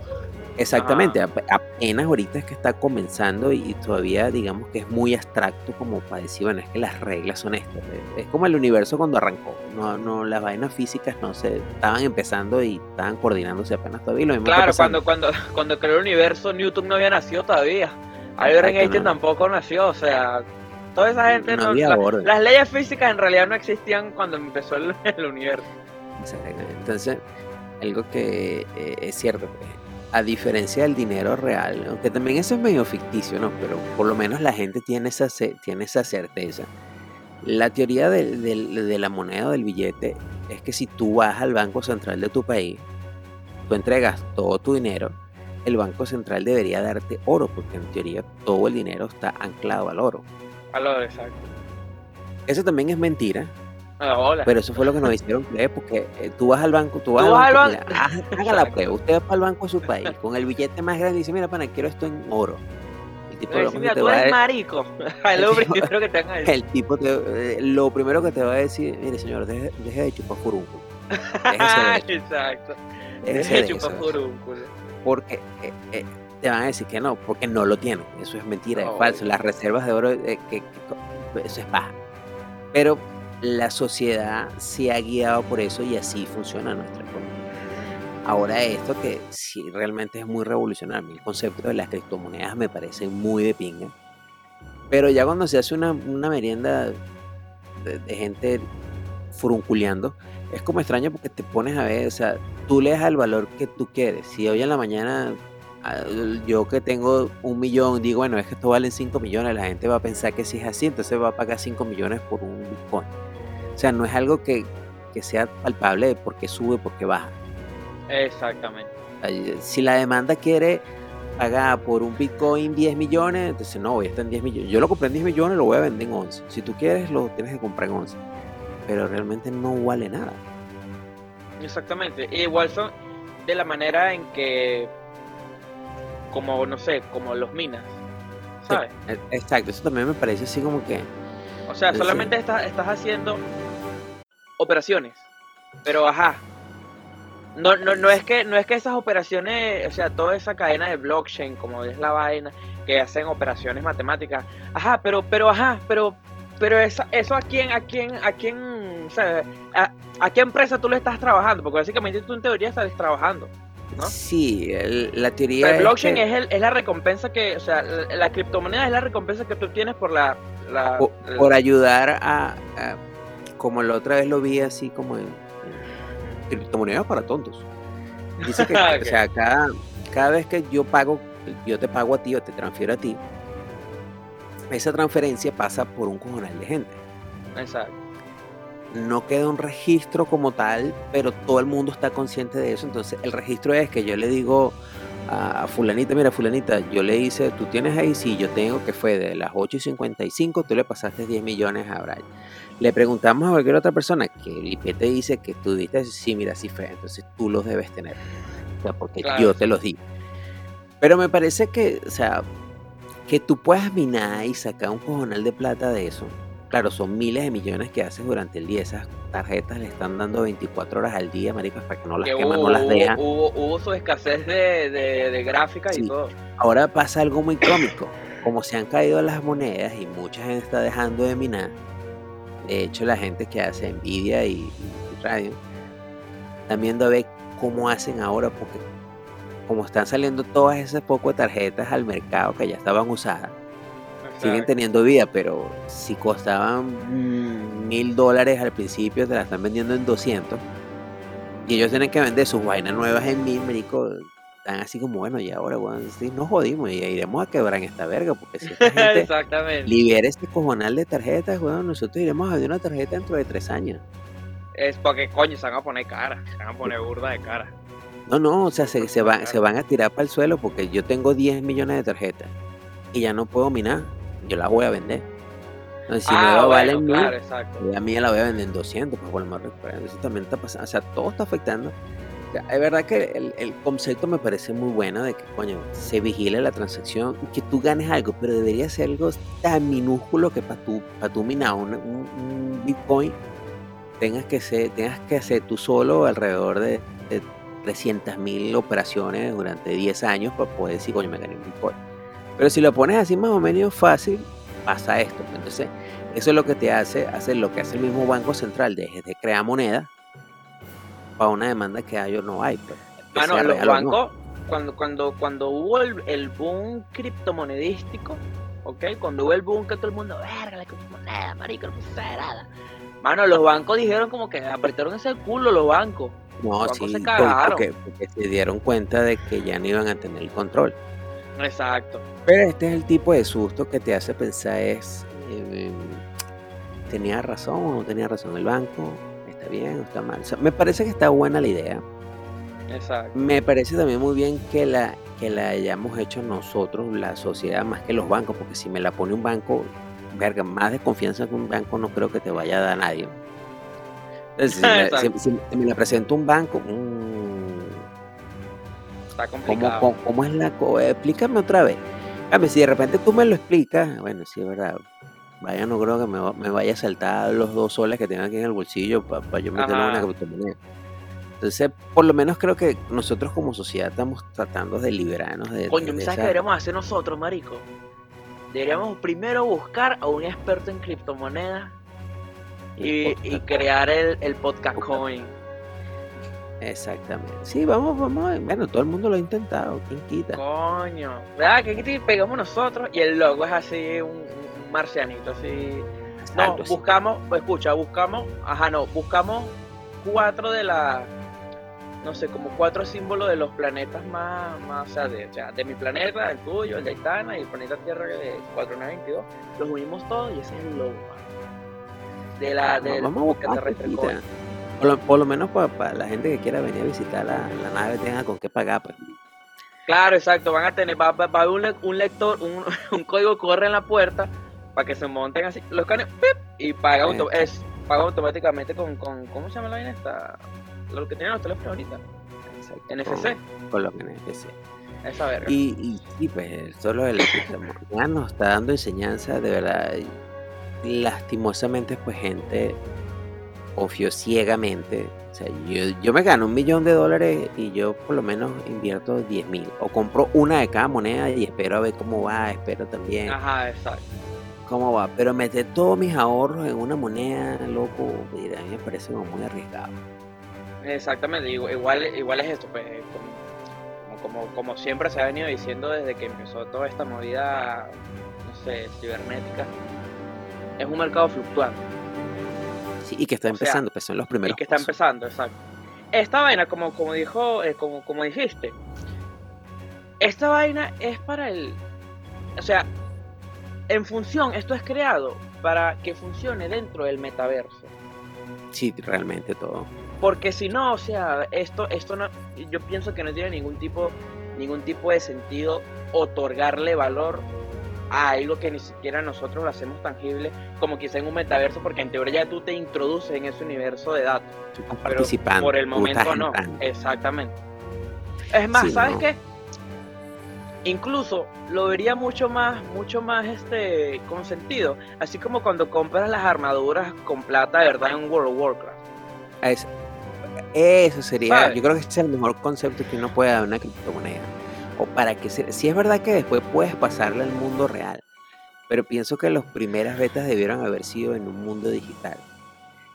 Speaker 3: Exactamente, ap- apenas ahorita es que está comenzando y, todavía digamos que es muy abstracto como para decir, bueno, es que las reglas son estas. Es como el universo cuando arrancó. No, no, las vainas físicas no se estaban empezando y estaban coordinándose apenas todavía. Lo mismo
Speaker 2: Claro, cuando, cuando, cuando creó el universo, Newton no había nacido todavía. Albert Einstein
Speaker 3: no.
Speaker 2: tampoco nació, o sea, toda esa gente
Speaker 3: No
Speaker 2: no-
Speaker 3: había
Speaker 2: la-
Speaker 3: orden.
Speaker 2: las leyes físicas en realidad no existían cuando empezó el, el universo.
Speaker 3: Exactamente. Entonces, algo que eh, es cierto, pues, a diferencia del dinero real, aunque también eso es medio ficticio, ¿no? Pero por lo menos la gente tiene esa, tiene esa certeza. La teoría del- de la moneda o del billete es que si tú vas al Banco Central de tu país, tú entregas todo tu dinero, el Banco Central debería darte oro, porque en teoría todo el dinero está anclado al oro.
Speaker 2: Aló, exacto.
Speaker 3: Eso también es mentira,
Speaker 2: hola.
Speaker 3: Pero eso fue lo que nos hicieron creer, porque eh, tú vas al banco, tú vas
Speaker 2: Tú vas
Speaker 3: al banco, mira, haga la prueba, usted va para el banco de su país, con el billete más grande y dice, mira, pana, quiero esto en oro. El tipo, lo
Speaker 2: dice,
Speaker 3: primero
Speaker 2: mira,
Speaker 3: que te
Speaker 2: tú
Speaker 3: va a
Speaker 2: eres
Speaker 3: de-
Speaker 2: marico. Es lo
Speaker 3: tipo-
Speaker 2: primero que te van a decir.
Speaker 3: el tipo te- eh, lo primero que te va a decir, mire señor, deje, deje de chupar. Déjese de
Speaker 2: Exacto. Deje
Speaker 3: de
Speaker 2: chupar
Speaker 3: eso,
Speaker 2: furúnculo.
Speaker 3: porque eh, eh, te van a decir que no, porque no lo tienen. Eso es mentira, es falso. Las reservas de oro, eh, que, que- eso es baja. Pero la sociedad se ha guiado por eso y así funciona nuestra economía. Ahora esto que sí realmente es muy revolucionario. El concepto de las criptomonedas me parece muy de pinga. Pero ya cuando se hace una, merienda de, gente furunculeando, es como extraño porque te pones a ver, o sea, tú le das el valor que tú quieres. Si hoy en la mañana yo que tengo un millón, digo, bueno, es que esto vale 5 millones, la gente va a pensar que si es así, entonces va a pagar 5 millones por un Bitcoin. O sea, no es algo que, que sea palpable de por qué sube, por qué baja.
Speaker 2: Exactamente.
Speaker 3: Ay, Si la demanda quiere pagar por un Bitcoin 10 millones, entonces no, voy a estar en 10 millones. Yo lo compré en 10 millones, lo voy a vender en 11. Si tú quieres, lo tienes que comprar en 11. Pero realmente no vale nada.
Speaker 2: Exactamente. Igual son de la manera en que, como, no sé, como los minas, ¿sabes?
Speaker 3: E- Exacto, eso también me parece así como que...
Speaker 2: O sea,
Speaker 3: Sí.
Speaker 2: solamente estás, estás haciendo operaciones. Pero ajá. No, no, no es que no es que esas operaciones, o sea, toda esa cadena de blockchain, como es la vaina, que hacen operaciones matemáticas. Ajá, pero, pero ajá, pero, pero esa, eso a quién, a quién, a quién, o sea, a, a qué empresa tú le estás trabajando, porque básicamente tú en teoría estás trabajando. ¿no?
Speaker 3: Sí, el- la teoría
Speaker 2: sea, el
Speaker 3: es
Speaker 2: blockchain
Speaker 3: que
Speaker 2: es, el- es la recompensa que, o sea, la, la criptomoneda es la recompensa que tú tienes por la, la-
Speaker 3: po-
Speaker 2: la-
Speaker 3: por ayudar a, a- Como la otra vez lo vi así como en... en criptomonedas para tontos. Dice que, o sea, cada, cada vez que yo pago, yo te pago a ti o te transfiero a ti, esa transferencia pasa por un cojonal de gente.
Speaker 2: Exacto.
Speaker 3: no queda un registro como tal, pero todo el mundo está consciente de eso. Entonces, el registro es que yo le digo a Fulanita, mira, Fulanita, yo le hice, tú tienes ahí, sí, yo tengo que fue de las 8 y 55, tú le pasaste 10 millones a Brian. Le preguntamos a cualquier otra persona que el IP te dice que tú diste, sí, mira, sí fue, entonces tú los debes tener. O sea, porque
Speaker 2: Claro,
Speaker 3: yo te los di. Pero me parece que, o sea, que tú puedas minar y sacar un cojonal de plata de eso. Claro, son miles de millones que haces durante el día. Esas tarjetas le están dando 24 horas al día, maricas, para que no las
Speaker 2: Que
Speaker 3: queman,
Speaker 2: hubo,
Speaker 3: no las dejan.
Speaker 2: hubo, hubo su escasez de, de, de gráficas y todo.
Speaker 3: Ahora pasa algo muy cómico. Como se han caído las monedas y mucha gente está dejando de minar, De hecho, la gente que hace Nvidia y, y radio están viendo a ver cómo hacen ahora, porque como están saliendo todas esas pocas tarjetas al mercado que ya estaban usadas, siguen teniendo vida, pero si costaban mil dólares al principio, te la están vendiendo en 200. Y ellos tienen que vender sus vainas nuevas en mil, marico. Están así como, bueno, y ahora, bueno, sí, nos jodimos y iremos a quebrar en esta verga, porque si esta gente
Speaker 2: Exactamente.
Speaker 3: libera este cojonal de tarjetas, bueno, nosotros iremos a vender una tarjeta dentro de tres años.
Speaker 2: Es porque, coño, se van a poner cara. Se van a poner burda de cara.
Speaker 3: No, no, o sea, se, se van, se van a tirar para el suelo porque yo tengo 10 millones de tarjetas y ya no puedo minar. Yo las voy a vender. Entonces, si
Speaker 2: ah,
Speaker 3: nueva
Speaker 2: bueno,
Speaker 3: vale mil,
Speaker 2: claro, exacto.
Speaker 3: a mí la voy a vender en 200, pues por lo menos. Eso también está pasando. O sea, todo está afectando. Es verdad que el, concepto me parece muy bueno de que, coño, se vigile la transacción y que tú ganes algo, pero debería ser algo tan minúsculo que para tú, para tú minar un, un- Bitcoin tengas que, tengas que hacer tú solo alrededor de, de 300 mil operaciones durante 10 años para poder decir, coño, me gané un Bitcoin. Pero si lo pones así más o menos fácil, pasa esto. Entonces, eso es lo que te hace hacer lo que hace el mismo Banco Central, de, de crear moneda para una demanda que hay o no hay. pues, sea
Speaker 2: los
Speaker 3: no.
Speaker 2: bancos, cuando, cuando, cuando hubo el, el boom criptomonedístico, ¿ok? Cuando hubo el boom que todo el mundo, verga, la criptomoneda, marico, no nada. Mano, los bancos dijeron como que apretaron ese culo los bancos.
Speaker 3: No,
Speaker 2: Los
Speaker 3: sí,
Speaker 2: bancos se cagaron.
Speaker 3: porque, porque se dieron cuenta de que ya no iban a tener el control.
Speaker 2: Exacto.
Speaker 3: Pero este es el tipo de susto que te hace pensar es, eh, ¿tenía razón o no tenía razón el banco? ¿Está bien o está mal? O sea, me parece que está buena la idea.
Speaker 2: Exacto.
Speaker 3: Me parece también muy bien que la, que la hayamos hecho nosotros, la sociedad, más que los bancos, porque si me la pone un banco, verga, más de confianza que un banco no creo que te vaya a dar nadie. Entonces, si, me,
Speaker 2: Exacto.
Speaker 3: si- si me la presenta un banco, mm,
Speaker 2: Está
Speaker 3: ¿Cómo,
Speaker 2: complicado.
Speaker 3: cómo, cómo es la cosa? Explícame otra vez. A ver, si de repente tú me lo explicas, bueno, sí, es verdad. Vaya, no creo que me, va- me vaya a saltar los dos soles que tengo aquí en el bolsillo para yo meterlo en una criptomoneda. Entonces, por lo menos creo que nosotros como sociedad estamos tratando de liberarnos de,
Speaker 2: Coño, ¿sabes
Speaker 3: esa-
Speaker 2: qué deberíamos hacer nosotros, marico? Deberíamos primero buscar a un experto en criptomonedas y, y crear el, el podcast coin.
Speaker 3: Exactamente. Sí, vamos, vamos. Bueno, todo el mundo lo ha intentado. ¿Quién quita?
Speaker 2: Coño. ¿Verdad? Que aquí pegamos nosotros y el logo es así, un, un marcianito, así. No,
Speaker 3: Algo así.
Speaker 2: buscamos, escucha, buscamos, ajá, no, buscamos cuatro de la, no sé, como cuatro símbolos de los planetas más, más o, sea, de, o sea, de mi planeta, el tuyo, el de Aitana y el planeta Tierra de 4922, los unimos todos y ese es el logo. De la,
Speaker 3: Vamos-
Speaker 2: del
Speaker 3: vamos a buscar
Speaker 2: extraterrestre.
Speaker 3: Por lo, por lo menos para la gente que quiera venir a visitar la, la nave tenga con qué pagar. Pues.
Speaker 2: Claro, exacto, van a tener, va, va- va un, un lector, un, un código corre en la puerta para que se monten así, los canes, ¡pip! y pagan, auto- es, pagan automáticamente con, con, ¿cómo se llama la vaina esta? Lo que tienen los teléfonos ahorita,
Speaker 3: Exacto,
Speaker 2: NFC.
Speaker 3: Con, con lo que NFC.
Speaker 2: esa verga.
Speaker 3: Y, y sí, pues solo el criptomoneda nos está dando enseñanza, de verdad. y Lastimosamente, pues gente confió ciegamente. O sea, yo, yo me gano un millón de dólares y yo por lo menos invierto 10 mil. O compro una de cada moneda y espero a ver cómo va, espero también
Speaker 2: Ajá, exacto.
Speaker 3: Cómo va. Pero meter todos mis ahorros en una moneda, loco, mira, a mí me parece como muy arriesgado.
Speaker 2: Exactamente, igual, igual es esto, pues, eh, como, como, siempre se ha venido diciendo desde que empezó toda esta movida, no sé, cibernética, es un mercado fluctuante.
Speaker 3: Sí, y que está
Speaker 2: O sea,
Speaker 3: empezando, pues son los
Speaker 2: Y
Speaker 3: primeros
Speaker 2: que está
Speaker 3: pasos.
Speaker 2: empezando, exacto. Esta vaina, como, como dijo, eh, como, como dijiste, esta vaina es para el. O sea, en función, esto es creado para que funcione dentro del metaverso.
Speaker 3: Sí, realmente todo.
Speaker 2: Porque si no, o sea, esto, esto no, yo pienso que no tiene ningún tipo, ningún tipo de sentido otorgarle valor a algo que ni siquiera nosotros lo hacemos tangible, como quizá en un metaverso, porque en teoría tú te introduces en ese universo de datos.
Speaker 3: Tú estás
Speaker 2: Pero
Speaker 3: participando.
Speaker 2: por el
Speaker 3: tú estás
Speaker 2: momento no.
Speaker 3: entrando.
Speaker 2: Exactamente. Es más,
Speaker 3: Sí,
Speaker 2: ¿sabes
Speaker 3: no.
Speaker 2: qué? Incluso lo vería mucho más, mucho más este con sentido. Así como cuando compras las armaduras con plata, verdad, en World of Warcraft.
Speaker 3: Es- eso sería, yo creo que ese es el mejor concepto que uno puede dar a una criptomoneda. O para que se- si es verdad que después puedes pasarle al mundo real, pero pienso que las primeras betas debieron haber sido en un mundo digital.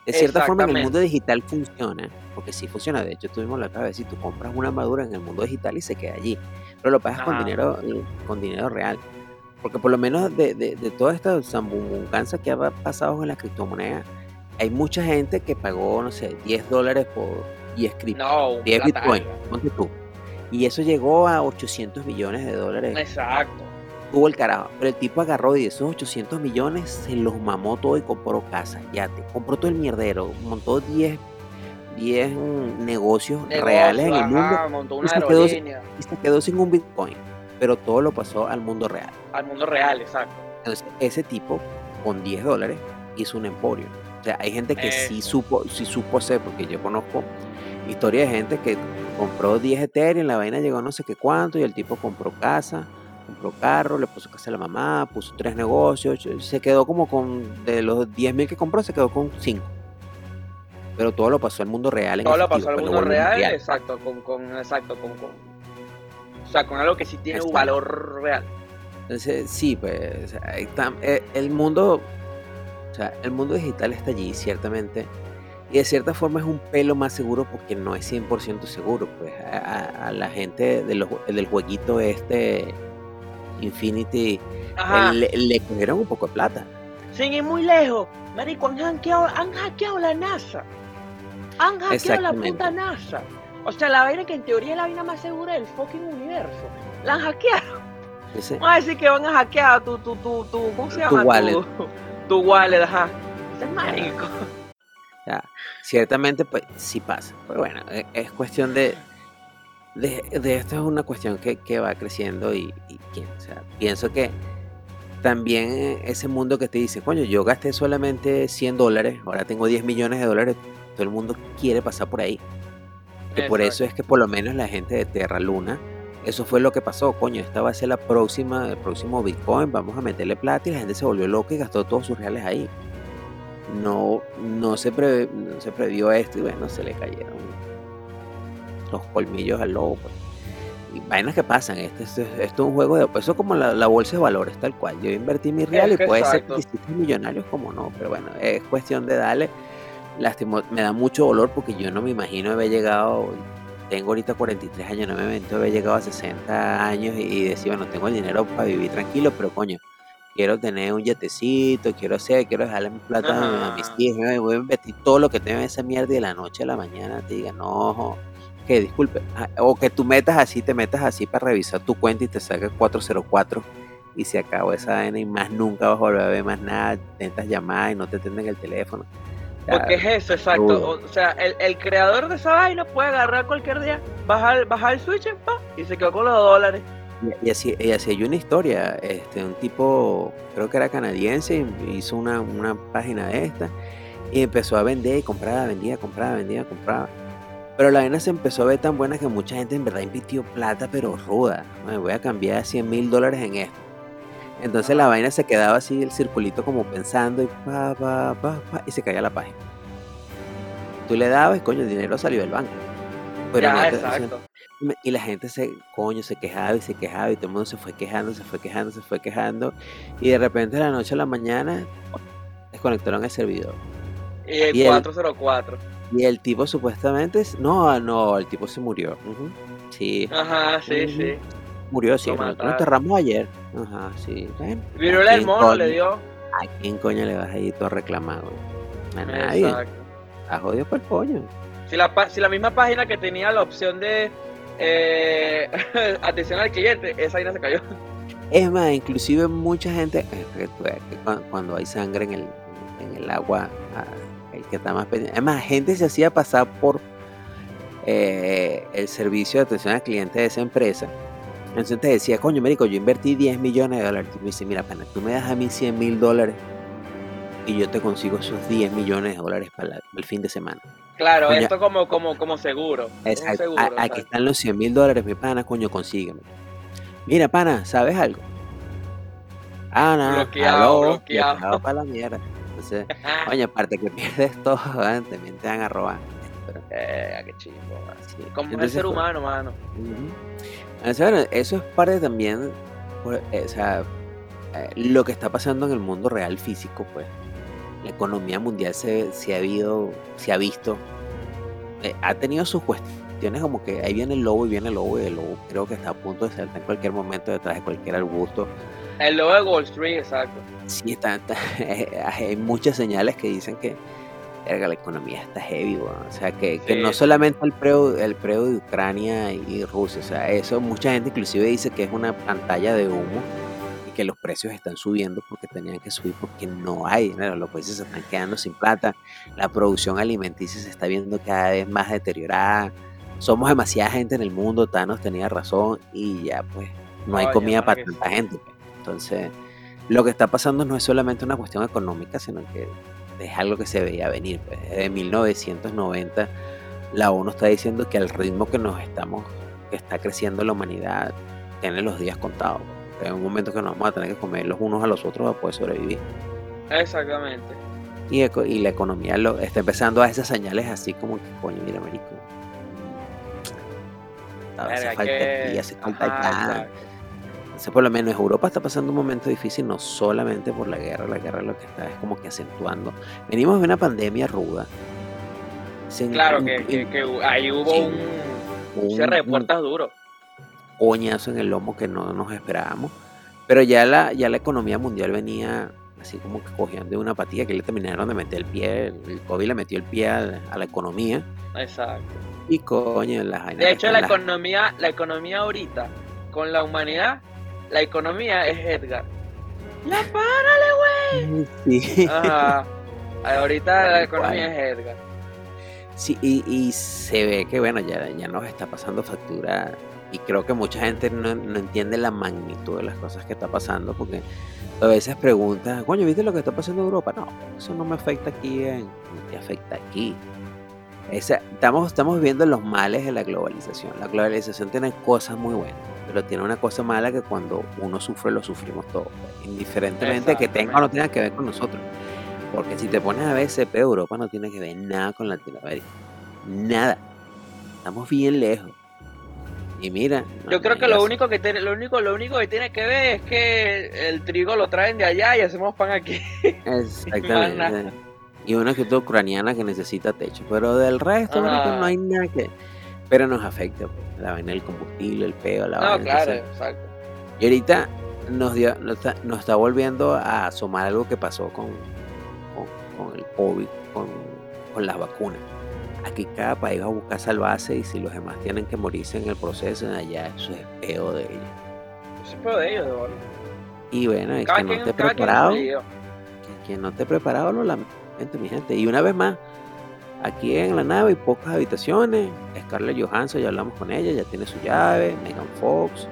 Speaker 3: De cierta forma en el mundo digital funciona, porque sí funciona, de hecho tuvimos la cabeza, si tú compras una armadura en el mundo digital y se queda allí, pero lo pagas con dinero, con dinero real. Porque por lo menos de, de, de toda esta zambunganza que ha pasado en la criptomoneda, hay mucha gente que pagó, no sé, 10 dólares por 10 cripto,
Speaker 2: no,
Speaker 3: 10 bitcoin, ponte tú. Y eso llegó a 800 millones de dólares.
Speaker 2: Exacto.
Speaker 3: Tuvo el carajo. Pero el tipo agarró y de esos 800 millones se los mamó todo y compró casa, ya te compró todo el mierdero, montó 10 10 negocios reales en el mundo.
Speaker 2: Montó una
Speaker 3: y, se quedó, y se quedó sin un Bitcoin. Pero todo lo pasó al mundo real.
Speaker 2: Al mundo real, exacto.
Speaker 3: Entonces, ese tipo, con 10 dólares, hizo un emporio. O sea, hay gente que sí supo, sí supo hacer, porque yo conozco historias de gente que compró 10 Ethereum, la vaina llegó no sé qué cuánto, y el tipo compró casa, compró carro, le puso casa a la mamá, puso tres negocios, se quedó como con, de los 10 mil que compró, se quedó con 5 pero todo lo pasó al mundo real.
Speaker 2: todo lo pasó al pues, mundo real, exacto, con, con, exacto, con, con, o sea, con algo que sí tiene un valor real.
Speaker 3: Entonces, sí, pues, eh, el mundo, o sea, el mundo digital está allí, ciertamente, y de cierta forma es un pelo más seguro porque no es 100% seguro, pues, a, la gente del jueguito este, Infinity, le, le cogieron un poco de plata.
Speaker 2: Sin ir muy lejos, marico, han hackeado, han hackeado la NASA. Han hackeado la puta NASA. O sea, la vaina que en teoría es la vaina más segura del fucking universo. La han hackeado. Vamos a decir que van a hackear tu, tu, tu, tu ¿cómo se llama?
Speaker 3: Tu wallet.
Speaker 2: Tu, wallet, ajá. es mágico.
Speaker 3: Ya, ciertamente, pues sí pasa. Pero bueno, e, es, cuestión de, de, de, esto es una cuestión que, que va creciendo y, y, o sea, pienso que también ese mundo que te dice, coño, yo gasté solamente 100 dólares, ahora tengo 10 millones de dólares, todo el mundo quiere pasar por ahí. Que por eso es que por lo menos la gente de Terra Luna, eso fue lo que pasó, coño, esta va a ser la próxima, el próximo Bitcoin, vamos a meterle plata y la gente se volvió loca y gastó todos sus reales ahí. No, no, se, se previó esto y bueno, se le cayeron los colmillos al lobo. Pues. Y vainas que pasan, este, esto, es un juego de... Eso es como la, bolsa de valores, tal cual. Yo invertí mi real y puede ser que millonarios como no, pero bueno, es cuestión de darle Lástima, me da mucho dolor porque yo no me imagino haber llegado, tengo ahorita 43 años, no me imagino haber llegado a 60 años y, decir, bueno, tengo el dinero para vivir tranquilo, pero coño, quiero tener un yetecito, quiero hacer, quiero dejarle mi plata a mis hijos, voy a invertir todo lo que tengo en esa mierda y de la noche a la mañana te diga, no, que disculpe, ah, o que tú metas así, te metas así para revisar tu cuenta y te saques 404 y se acabó esa vaina y más nunca vas a volver a ver más nada, intentas llamar y no te atienden el teléfono.
Speaker 2: Porque es eso, exacto. O sea, el, el, creador de esa vaina puede agarrar cualquier día, bajar, bajar el switch y se quedó con los dólares.
Speaker 3: Y, así, y así hay una historia. Este, un tipo, creo que era canadiense, hizo una, una página de esta y empezó a vender y compraba, vendía, compraba, vendía, compraba. Pero la vaina se empezó a ver tan buena que mucha gente en verdad invirtió plata, pero ruda. Me voy a cambiar 100 mil dólares en esto. Entonces la vaina se quedaba así, el circulito como pensando y pa, pa, pa, pa, y se caía la página. Tú le dabas y coño, el dinero salió del banco.
Speaker 2: Pero exacto.
Speaker 3: y la gente se, coño, se quejaba y se quejaba y todo el mundo se fue quejando, se fue quejando, se fue quejando. Y de repente de la noche a la mañana desconectaron el servidor.
Speaker 2: Y el 404.
Speaker 3: y el tipo supuestamente, no, no, el tipo se murió. Sí.
Speaker 2: Ajá, sí, sí.
Speaker 3: Murió, sí, lo enterramos ayer. Ajá, sí.
Speaker 2: Viruela el mono le dio.
Speaker 3: ¿A quién coño le vas a ir todo reclamado? A nadie. A jodido por el coño.
Speaker 2: Si la, si la misma página que tenía la opción de eh, atención al cliente, esa vaina se cayó.
Speaker 3: Es más, inclusive mucha gente, eh, cuando hay sangre en el, en el agua, ah, el que está más pendiente. Es más, gente se hacía pasar por eh, el servicio de atención al cliente de esa empresa entonces te decía, coño, médico, yo invertí 10 millones de dólares. Y me dice, mira, pana, tú me das a mí 100 mil dólares y yo te consigo esos 10 millones de dólares para el fin de semana.
Speaker 2: Claro, esto como, como, como seguro.
Speaker 3: Exacto. aquí están los 100 mil dólares, mi pana, coño, consígueme. Mira, pana, ¿sabes algo? Ah, no,
Speaker 2: bloqueado, bloqueado.
Speaker 3: para la mierda. Entonces, coño, aparte que pierdes todo, también te van a robar.
Speaker 2: eh, qué chingo. Como un ser humano, mano.
Speaker 3: Eso es parte también, eh, o sea, eh, lo que está pasando en el mundo real físico, pues la economía mundial se, se ha, habido, se ha visto, eh, ha tenido sus cuestiones como que ahí viene el lobo y viene el lobo y el lobo creo que está a punto de saltar en cualquier momento detrás de cualquier arbusto.
Speaker 2: El lobo de Wall Street, exacto.
Speaker 3: Sí, está, hay muchas señales que dicen que la economía está heavy, o sea, que, que no solamente el preo, el preo de Ucrania y Rusia, o sea, eso mucha gente inclusive dice que es una pantalla de humo y que los precios están subiendo porque tenían que subir porque no hay dinero, los países se están quedando sin plata, la producción alimenticia se está viendo cada vez más deteriorada, somos demasiada gente en el mundo, Thanos tenía razón y ya pues no hay comida para tanta gente. Entonces, lo que está pasando no es solamente una cuestión económica, sino que es algo que se veía venir. Pues. Desde 1990 la ONU está diciendo que al ritmo que nos estamos, que está creciendo la humanidad, tiene los días contados. En un momento que nos vamos a tener que comer los unos a los otros para poder sobrevivir.
Speaker 2: Exactamente.
Speaker 3: Y, y la economía lo, está empezando a esas señales así como que, coño, mira, América. Hace falta aquí, hace falta por lo menos Europa está pasando un momento difícil, no solamente por la guerra, la guerra lo que está es como que acentuando. Venimos de una pandemia ruda.
Speaker 2: claro, que, ahí hubo un, cierre de puertas duro.
Speaker 3: Coñazo en el lomo que no nos esperábamos. Pero ya la, ya la economía mundial venía así como que cogiendo de una patilla que le terminaron de meter el pie, el COVID le metió el pie a, la economía.
Speaker 2: Exacto.
Speaker 3: Y coño, las
Speaker 2: De hecho, la economía, la economía ahorita con la humanidad la economía es Edgar. ¡Ya párale, güey! Sí. Ahorita la economía es Edgar.
Speaker 3: Sí, y, se ve que, bueno, ya, ya nos está pasando factura. Y creo que mucha gente no, entiende la magnitud de las cosas que está pasando. Porque a veces preguntan, coño, ¿viste lo que está pasando en Europa? No, eso no me afecta aquí. En, no te afecta aquí. estamos, estamos viendo los males de la globalización. La globalización tiene cosas muy buenas pero tiene una cosa mala que cuando uno sufre lo sufrimos todos, indiferentemente que tenga o no tenga que ver con nosotros. Porque si te pones a ver, CP Europa no tiene que ver nada con Latinoamérica. Nada. Estamos bien lejos. Y mira.
Speaker 2: Yo creo que lo único que tiene, lo único, lo único que tiene que ver es que el trigo lo traen de allá y hacemos pan aquí.
Speaker 3: Exactamente. y una que otra ucraniana que necesita techo. Pero del resto, no hay nada que pero nos afecta pues, la vaina del combustible, el peo, la
Speaker 2: vaina. No, claro, exacto.
Speaker 3: Y ahorita nos, dio, nos, está, volviendo a asomar algo que pasó con, con, el COVID, con, con, las vacunas. Aquí cada país va a buscar salvarse y si los demás tienen que morirse en el proceso, allá eso es peo de ellos.
Speaker 2: Eso es peo de ellos, de.
Speaker 3: Y bueno, es que no esté preparado, quien no esté preparado lo lamento, mi gente. Y una vez más, Aquí en la nave hay pocas habitaciones. Scarlett Johansson, ya hablamos con ella, ya tiene su llave. Megan Fox,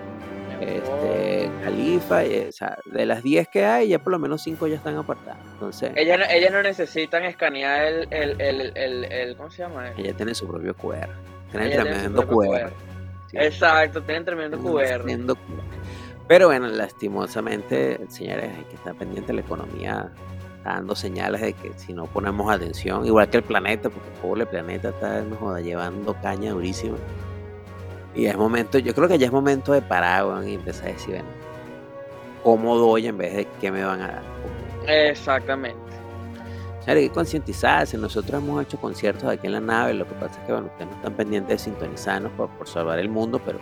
Speaker 3: este, Califa. o sea, de las 10 que hay, ya por lo menos 5 ya están apartadas. Entonces,
Speaker 2: ella, ella no necesitan escanear el, el, el, el, ¿Cómo se llama?
Speaker 3: Ella tiene su propio QR. Tiene tremendo QR.
Speaker 2: Exacto, tienen tremendo QR.
Speaker 3: Pero bueno, lastimosamente, señores, hay que estar pendiente de la economía dando señales de que si no ponemos atención, igual que el planeta, porque el pobre planeta está llevando caña durísima. Y es momento, yo creo que ya es momento de parar y empezar a decir, bueno, ¿cómo doy en vez de qué me van a dar?
Speaker 2: Exactamente.
Speaker 3: O sea, hay que concientizarse. Nosotros hemos hecho conciertos aquí en la nave. Lo que pasa es que bueno, ustedes no están pendientes de sintonizarnos por, salvar el mundo, pero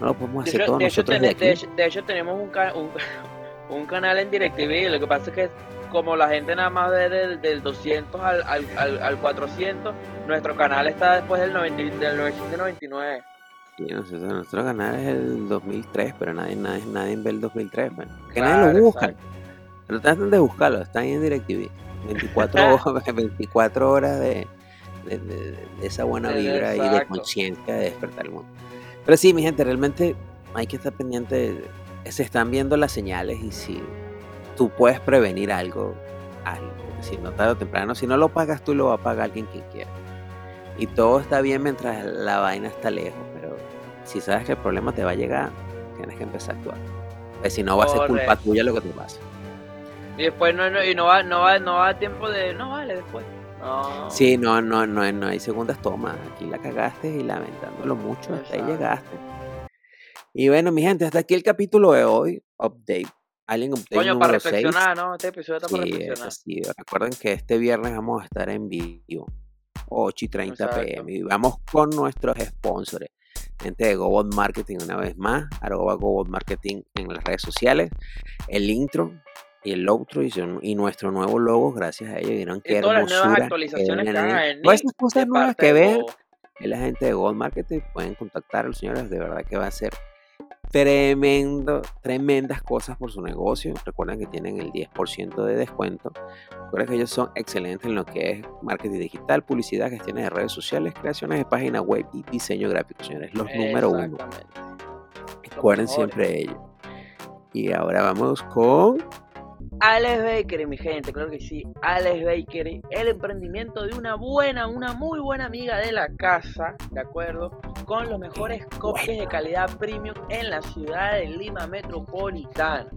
Speaker 3: no lo podemos hacer todos nosotros. de,
Speaker 2: aquí. De, hecho, tenemos un, un, un, canal en DirecTV. Lo que pasa es que como la gente nada más ve del, 200 al, al, al, 400, nuestro canal está después del, 90, del 999. Sí,
Speaker 3: nuestro canal es el 2003, pero nadie, nadie, nadie ve el 2003. Bueno. Que nadie lo busca. Pero tratan de buscarlo, están en DirecTV. 24, 24 horas de, de, de, esa buena vibra y de conciencia de despertar el mundo. Pero sí, mi gente, realmente hay que estar pendiente. se están viendo las señales y si tú puedes prevenir algo, algo. Si no tarde o temprano, si no lo pagas tú, lo va a pagar alguien quien quiera. Y todo está bien mientras la vaina está lejos, pero si sabes que el problema te va a llegar, tienes que empezar a actuar. Porque si no va a ser culpa tuya lo que te pasa.
Speaker 2: Y después no, no, y no va, no va, no va a tiempo de, no vale después. No.
Speaker 3: Sí, no, no, no, no hay segundas tomas. Aquí la cagaste y lamentándolo mucho, hasta ahí llegaste. Y bueno, mi gente, hasta aquí el capítulo de hoy. Update Alien Update
Speaker 2: Coño, para
Speaker 3: número 6.
Speaker 2: reflexionar, ¿no? Este episodio está para
Speaker 3: Sí, es
Speaker 2: reflexionar.
Speaker 3: así. Recuerden que este viernes vamos a estar en vivo, 8 y 30
Speaker 2: Exacto.
Speaker 3: pm. Y vamos con nuestros sponsors. Gente de GoBot Marketing, una vez más, arroba GoBot Marketing en las redes sociales. El intro y el outro y, nuestro nuevo logo, gracias a ellos. Vieron qué
Speaker 2: Y todas las nuevas actualizaciones que van venir
Speaker 3: Todas esas cosas nuevas que ven es la gente de Gold Marketing. Pueden contactar a los señores. De verdad que va a ser tremendo, tremendas cosas por su negocio. Recuerden que tienen el 10% de descuento. Recuerden que ellos son excelentes en lo que es marketing digital, publicidad, gestiones de redes sociales, creaciones de páginas web y diseño gráfico, señores. Los número uno. Recuerden siempre de ello. Y ahora vamos con
Speaker 2: Alex Bakery, mi gente, claro que sí. Alex Bakery, el emprendimiento de una buena, una muy buena amiga de la casa, ¿de acuerdo? Con los mejores cupcakes de calidad premium en la ciudad de Lima Metropolitana.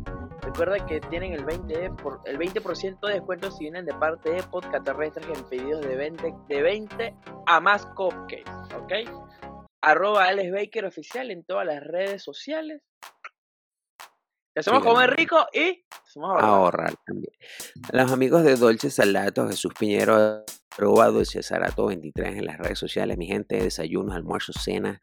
Speaker 2: Recuerda que tienen el 20%, de por- el 20 de descuento si vienen de parte de Podcast Terrestres en pedidos de 20, de 20 a más cupcakes, ¿ok? Arroba Alex Baker oficial en todas las redes sociales. Hacemos comer rico y ahorrar.
Speaker 3: ahorrar también. Los amigos de Dolce Salato, Jesús Piñero, arroba Dolce Salato 23 en las redes sociales, mi gente, desayunos, almuerzos, cenas,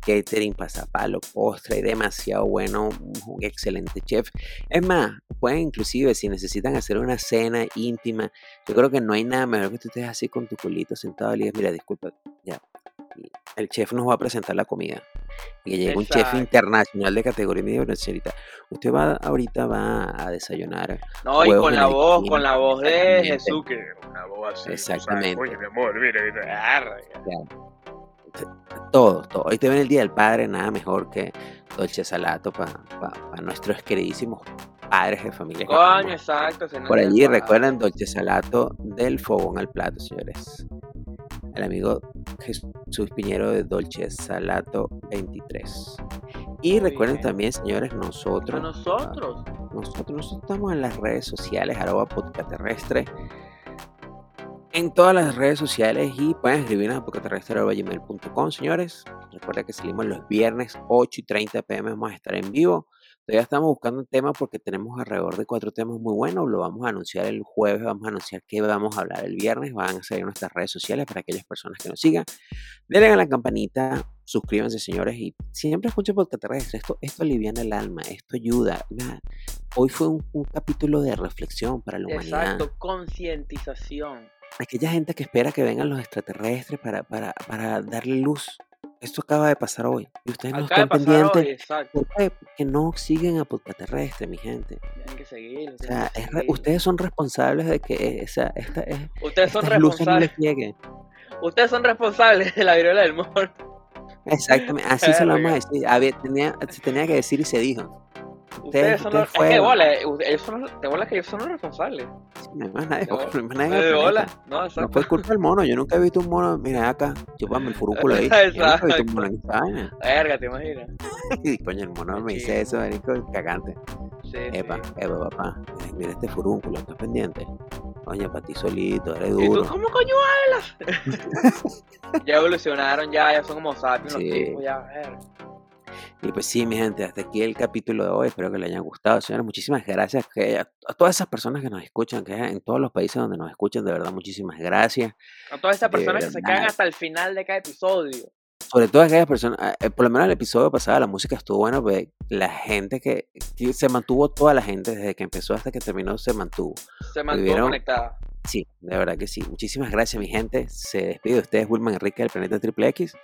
Speaker 3: catering, pasapalo, postre, demasiado bueno, un excelente chef. Es más, pueden inclusive si necesitan hacer una cena íntima, yo creo que no hay nada mejor que tú estés así con tu culito sentado y digas, mira, disculpa, ya. El chef nos va a presentar la comida. Y llegue un chef internacional de categoría medio señorita. Usted va ahorita va a desayunar
Speaker 2: No, y con la voz,
Speaker 3: esquina,
Speaker 2: con la voz de
Speaker 3: exactamente.
Speaker 2: Jesús, que una voz así. tú sabes,
Speaker 3: Exactamente.
Speaker 2: Oye, mi amor, mira, mira, arre.
Speaker 3: todo, todo. Hoy te ven el Día del Padre, nada mejor que Dolce Salato para nuestros queridísimos padres de familia.
Speaker 2: Coño, exacto.
Speaker 3: Por allí recuerdan Dolce Salato del fogón al plato, señores. El amigo Jesús Piñero de Dolce Salato 23. Y
Speaker 2: Muy
Speaker 3: recuerden
Speaker 2: bien.
Speaker 3: también, señores, nosotros,
Speaker 2: nosotros.
Speaker 3: nosotros, nosotros estamos en las redes sociales, arroba podcast terrestre. En todas las redes sociales y pueden escribirnos a podcasterrestre.gmail.com, señores. Recuerden que salimos los viernes 8 y 30 pm, vamos a estar en vivo. Todavía estamos buscando un tema porque tenemos alrededor de cuatro temas muy buenos. Lo vamos a anunciar el jueves, vamos a anunciar qué vamos a hablar el viernes. Van a salir nuestras redes sociales para aquellas personas que nos sigan. Denle a la campanita, suscríbanse, señores, y siempre escuchen podcast terrestre. Esto, esto aliviana el alma, esto ayuda. Hoy fue un, un capítulo de reflexión para la humanidad.
Speaker 2: Exacto, concientización.
Speaker 3: Aquella gente que espera que vengan los extraterrestres para, para, para darle luz. Esto acaba de pasar hoy. Y ustedes no
Speaker 2: Acaba
Speaker 3: están pendientes. ¿Por qué? Porque no siguen a podcast terrestre, mi gente.
Speaker 2: Tienen que seguir.
Speaker 3: O sea,
Speaker 2: que seguir.
Speaker 3: ustedes son responsables de que esa, esta, es-
Speaker 2: Ustedes son
Speaker 3: luces no les
Speaker 2: responsables.
Speaker 3: lleguen.
Speaker 2: Ustedes son responsables de la viruela del mono.
Speaker 3: Exactamente, así se lo vamos a decir. A ver, tenía, se tenía que decir y se dijo.
Speaker 2: Ustedes son los.
Speaker 3: ustedes
Speaker 2: Es que bola, eh, ellos son los- de bola que ellos son los responsables.
Speaker 3: No hay más nadie,
Speaker 2: No,
Speaker 3: no hay más nadie
Speaker 2: No de bola. No,
Speaker 3: No
Speaker 2: exacto.
Speaker 3: fue culpa del mono. Yo nunca he visto un mono. Mira acá, chupame el furúnculo ahí. Yo nunca he visto un
Speaker 2: Exacto.
Speaker 3: mono en vaina.
Speaker 2: Verga, te imaginas.
Speaker 3: Y coño, el mono me dice eso, marico, cagante.
Speaker 2: Sí,
Speaker 3: Epa,
Speaker 2: sí.
Speaker 3: epa, papá. Mira, mira este furúnculo, ¿estás pendiente? Coño, para ti solito, eres
Speaker 2: ¿Y tú
Speaker 3: duro.
Speaker 2: cómo coño hablas? ya evolucionaron, ya, ya son como sapiens
Speaker 3: Sí.
Speaker 2: los tipos, ya. verga.
Speaker 3: Y pues sí, mi gente, hasta aquí el capítulo de hoy. Espero que les haya gustado. Señores, muchísimas gracias que a, a todas esas personas que nos escuchan, que en todos los países donde nos escuchan, de verdad, muchísimas gracias.
Speaker 2: A todas estas
Speaker 3: De
Speaker 2: personas que se quedan hasta el final de cada episodio.
Speaker 3: Sobre todo aquellas personas, ah, eh, por lo menos el episodio pasado la música estuvo buena, pues la gente que, que se mantuvo, toda la gente desde que empezó hasta que terminó se mantuvo.
Speaker 2: Se mantuvo
Speaker 3: Tuvieron-
Speaker 2: conectada.
Speaker 3: Sí, de verdad que sí. Muchísimas gracias, mi gente. Se despide de ustedes, Wilman Enrique del Planeta Triple X.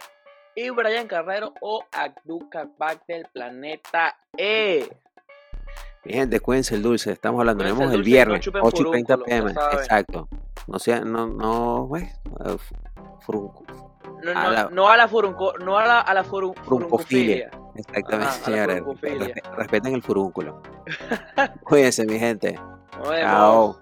Speaker 2: Y Brian Carrero o Abduca Back del planeta E.
Speaker 3: Mi gente, cuídense el dulce. Estamos hablando, nos vemos
Speaker 2: el no
Speaker 3: viernes,
Speaker 2: chupen
Speaker 3: 8 y 30
Speaker 2: furúnculo, ya
Speaker 3: pm. Exacto. No sea, no, no, fu- furuncu-
Speaker 2: No,
Speaker 3: A
Speaker 2: no,
Speaker 3: la-
Speaker 2: no a la furunco, no a la, a la furu-
Speaker 3: Fruncofilia.
Speaker 2: furuncofilia.
Speaker 3: Exactamente, señores. respeten el furúnculo. Cuídense, mi gente.
Speaker 2: Nos vemos.
Speaker 3: Chao.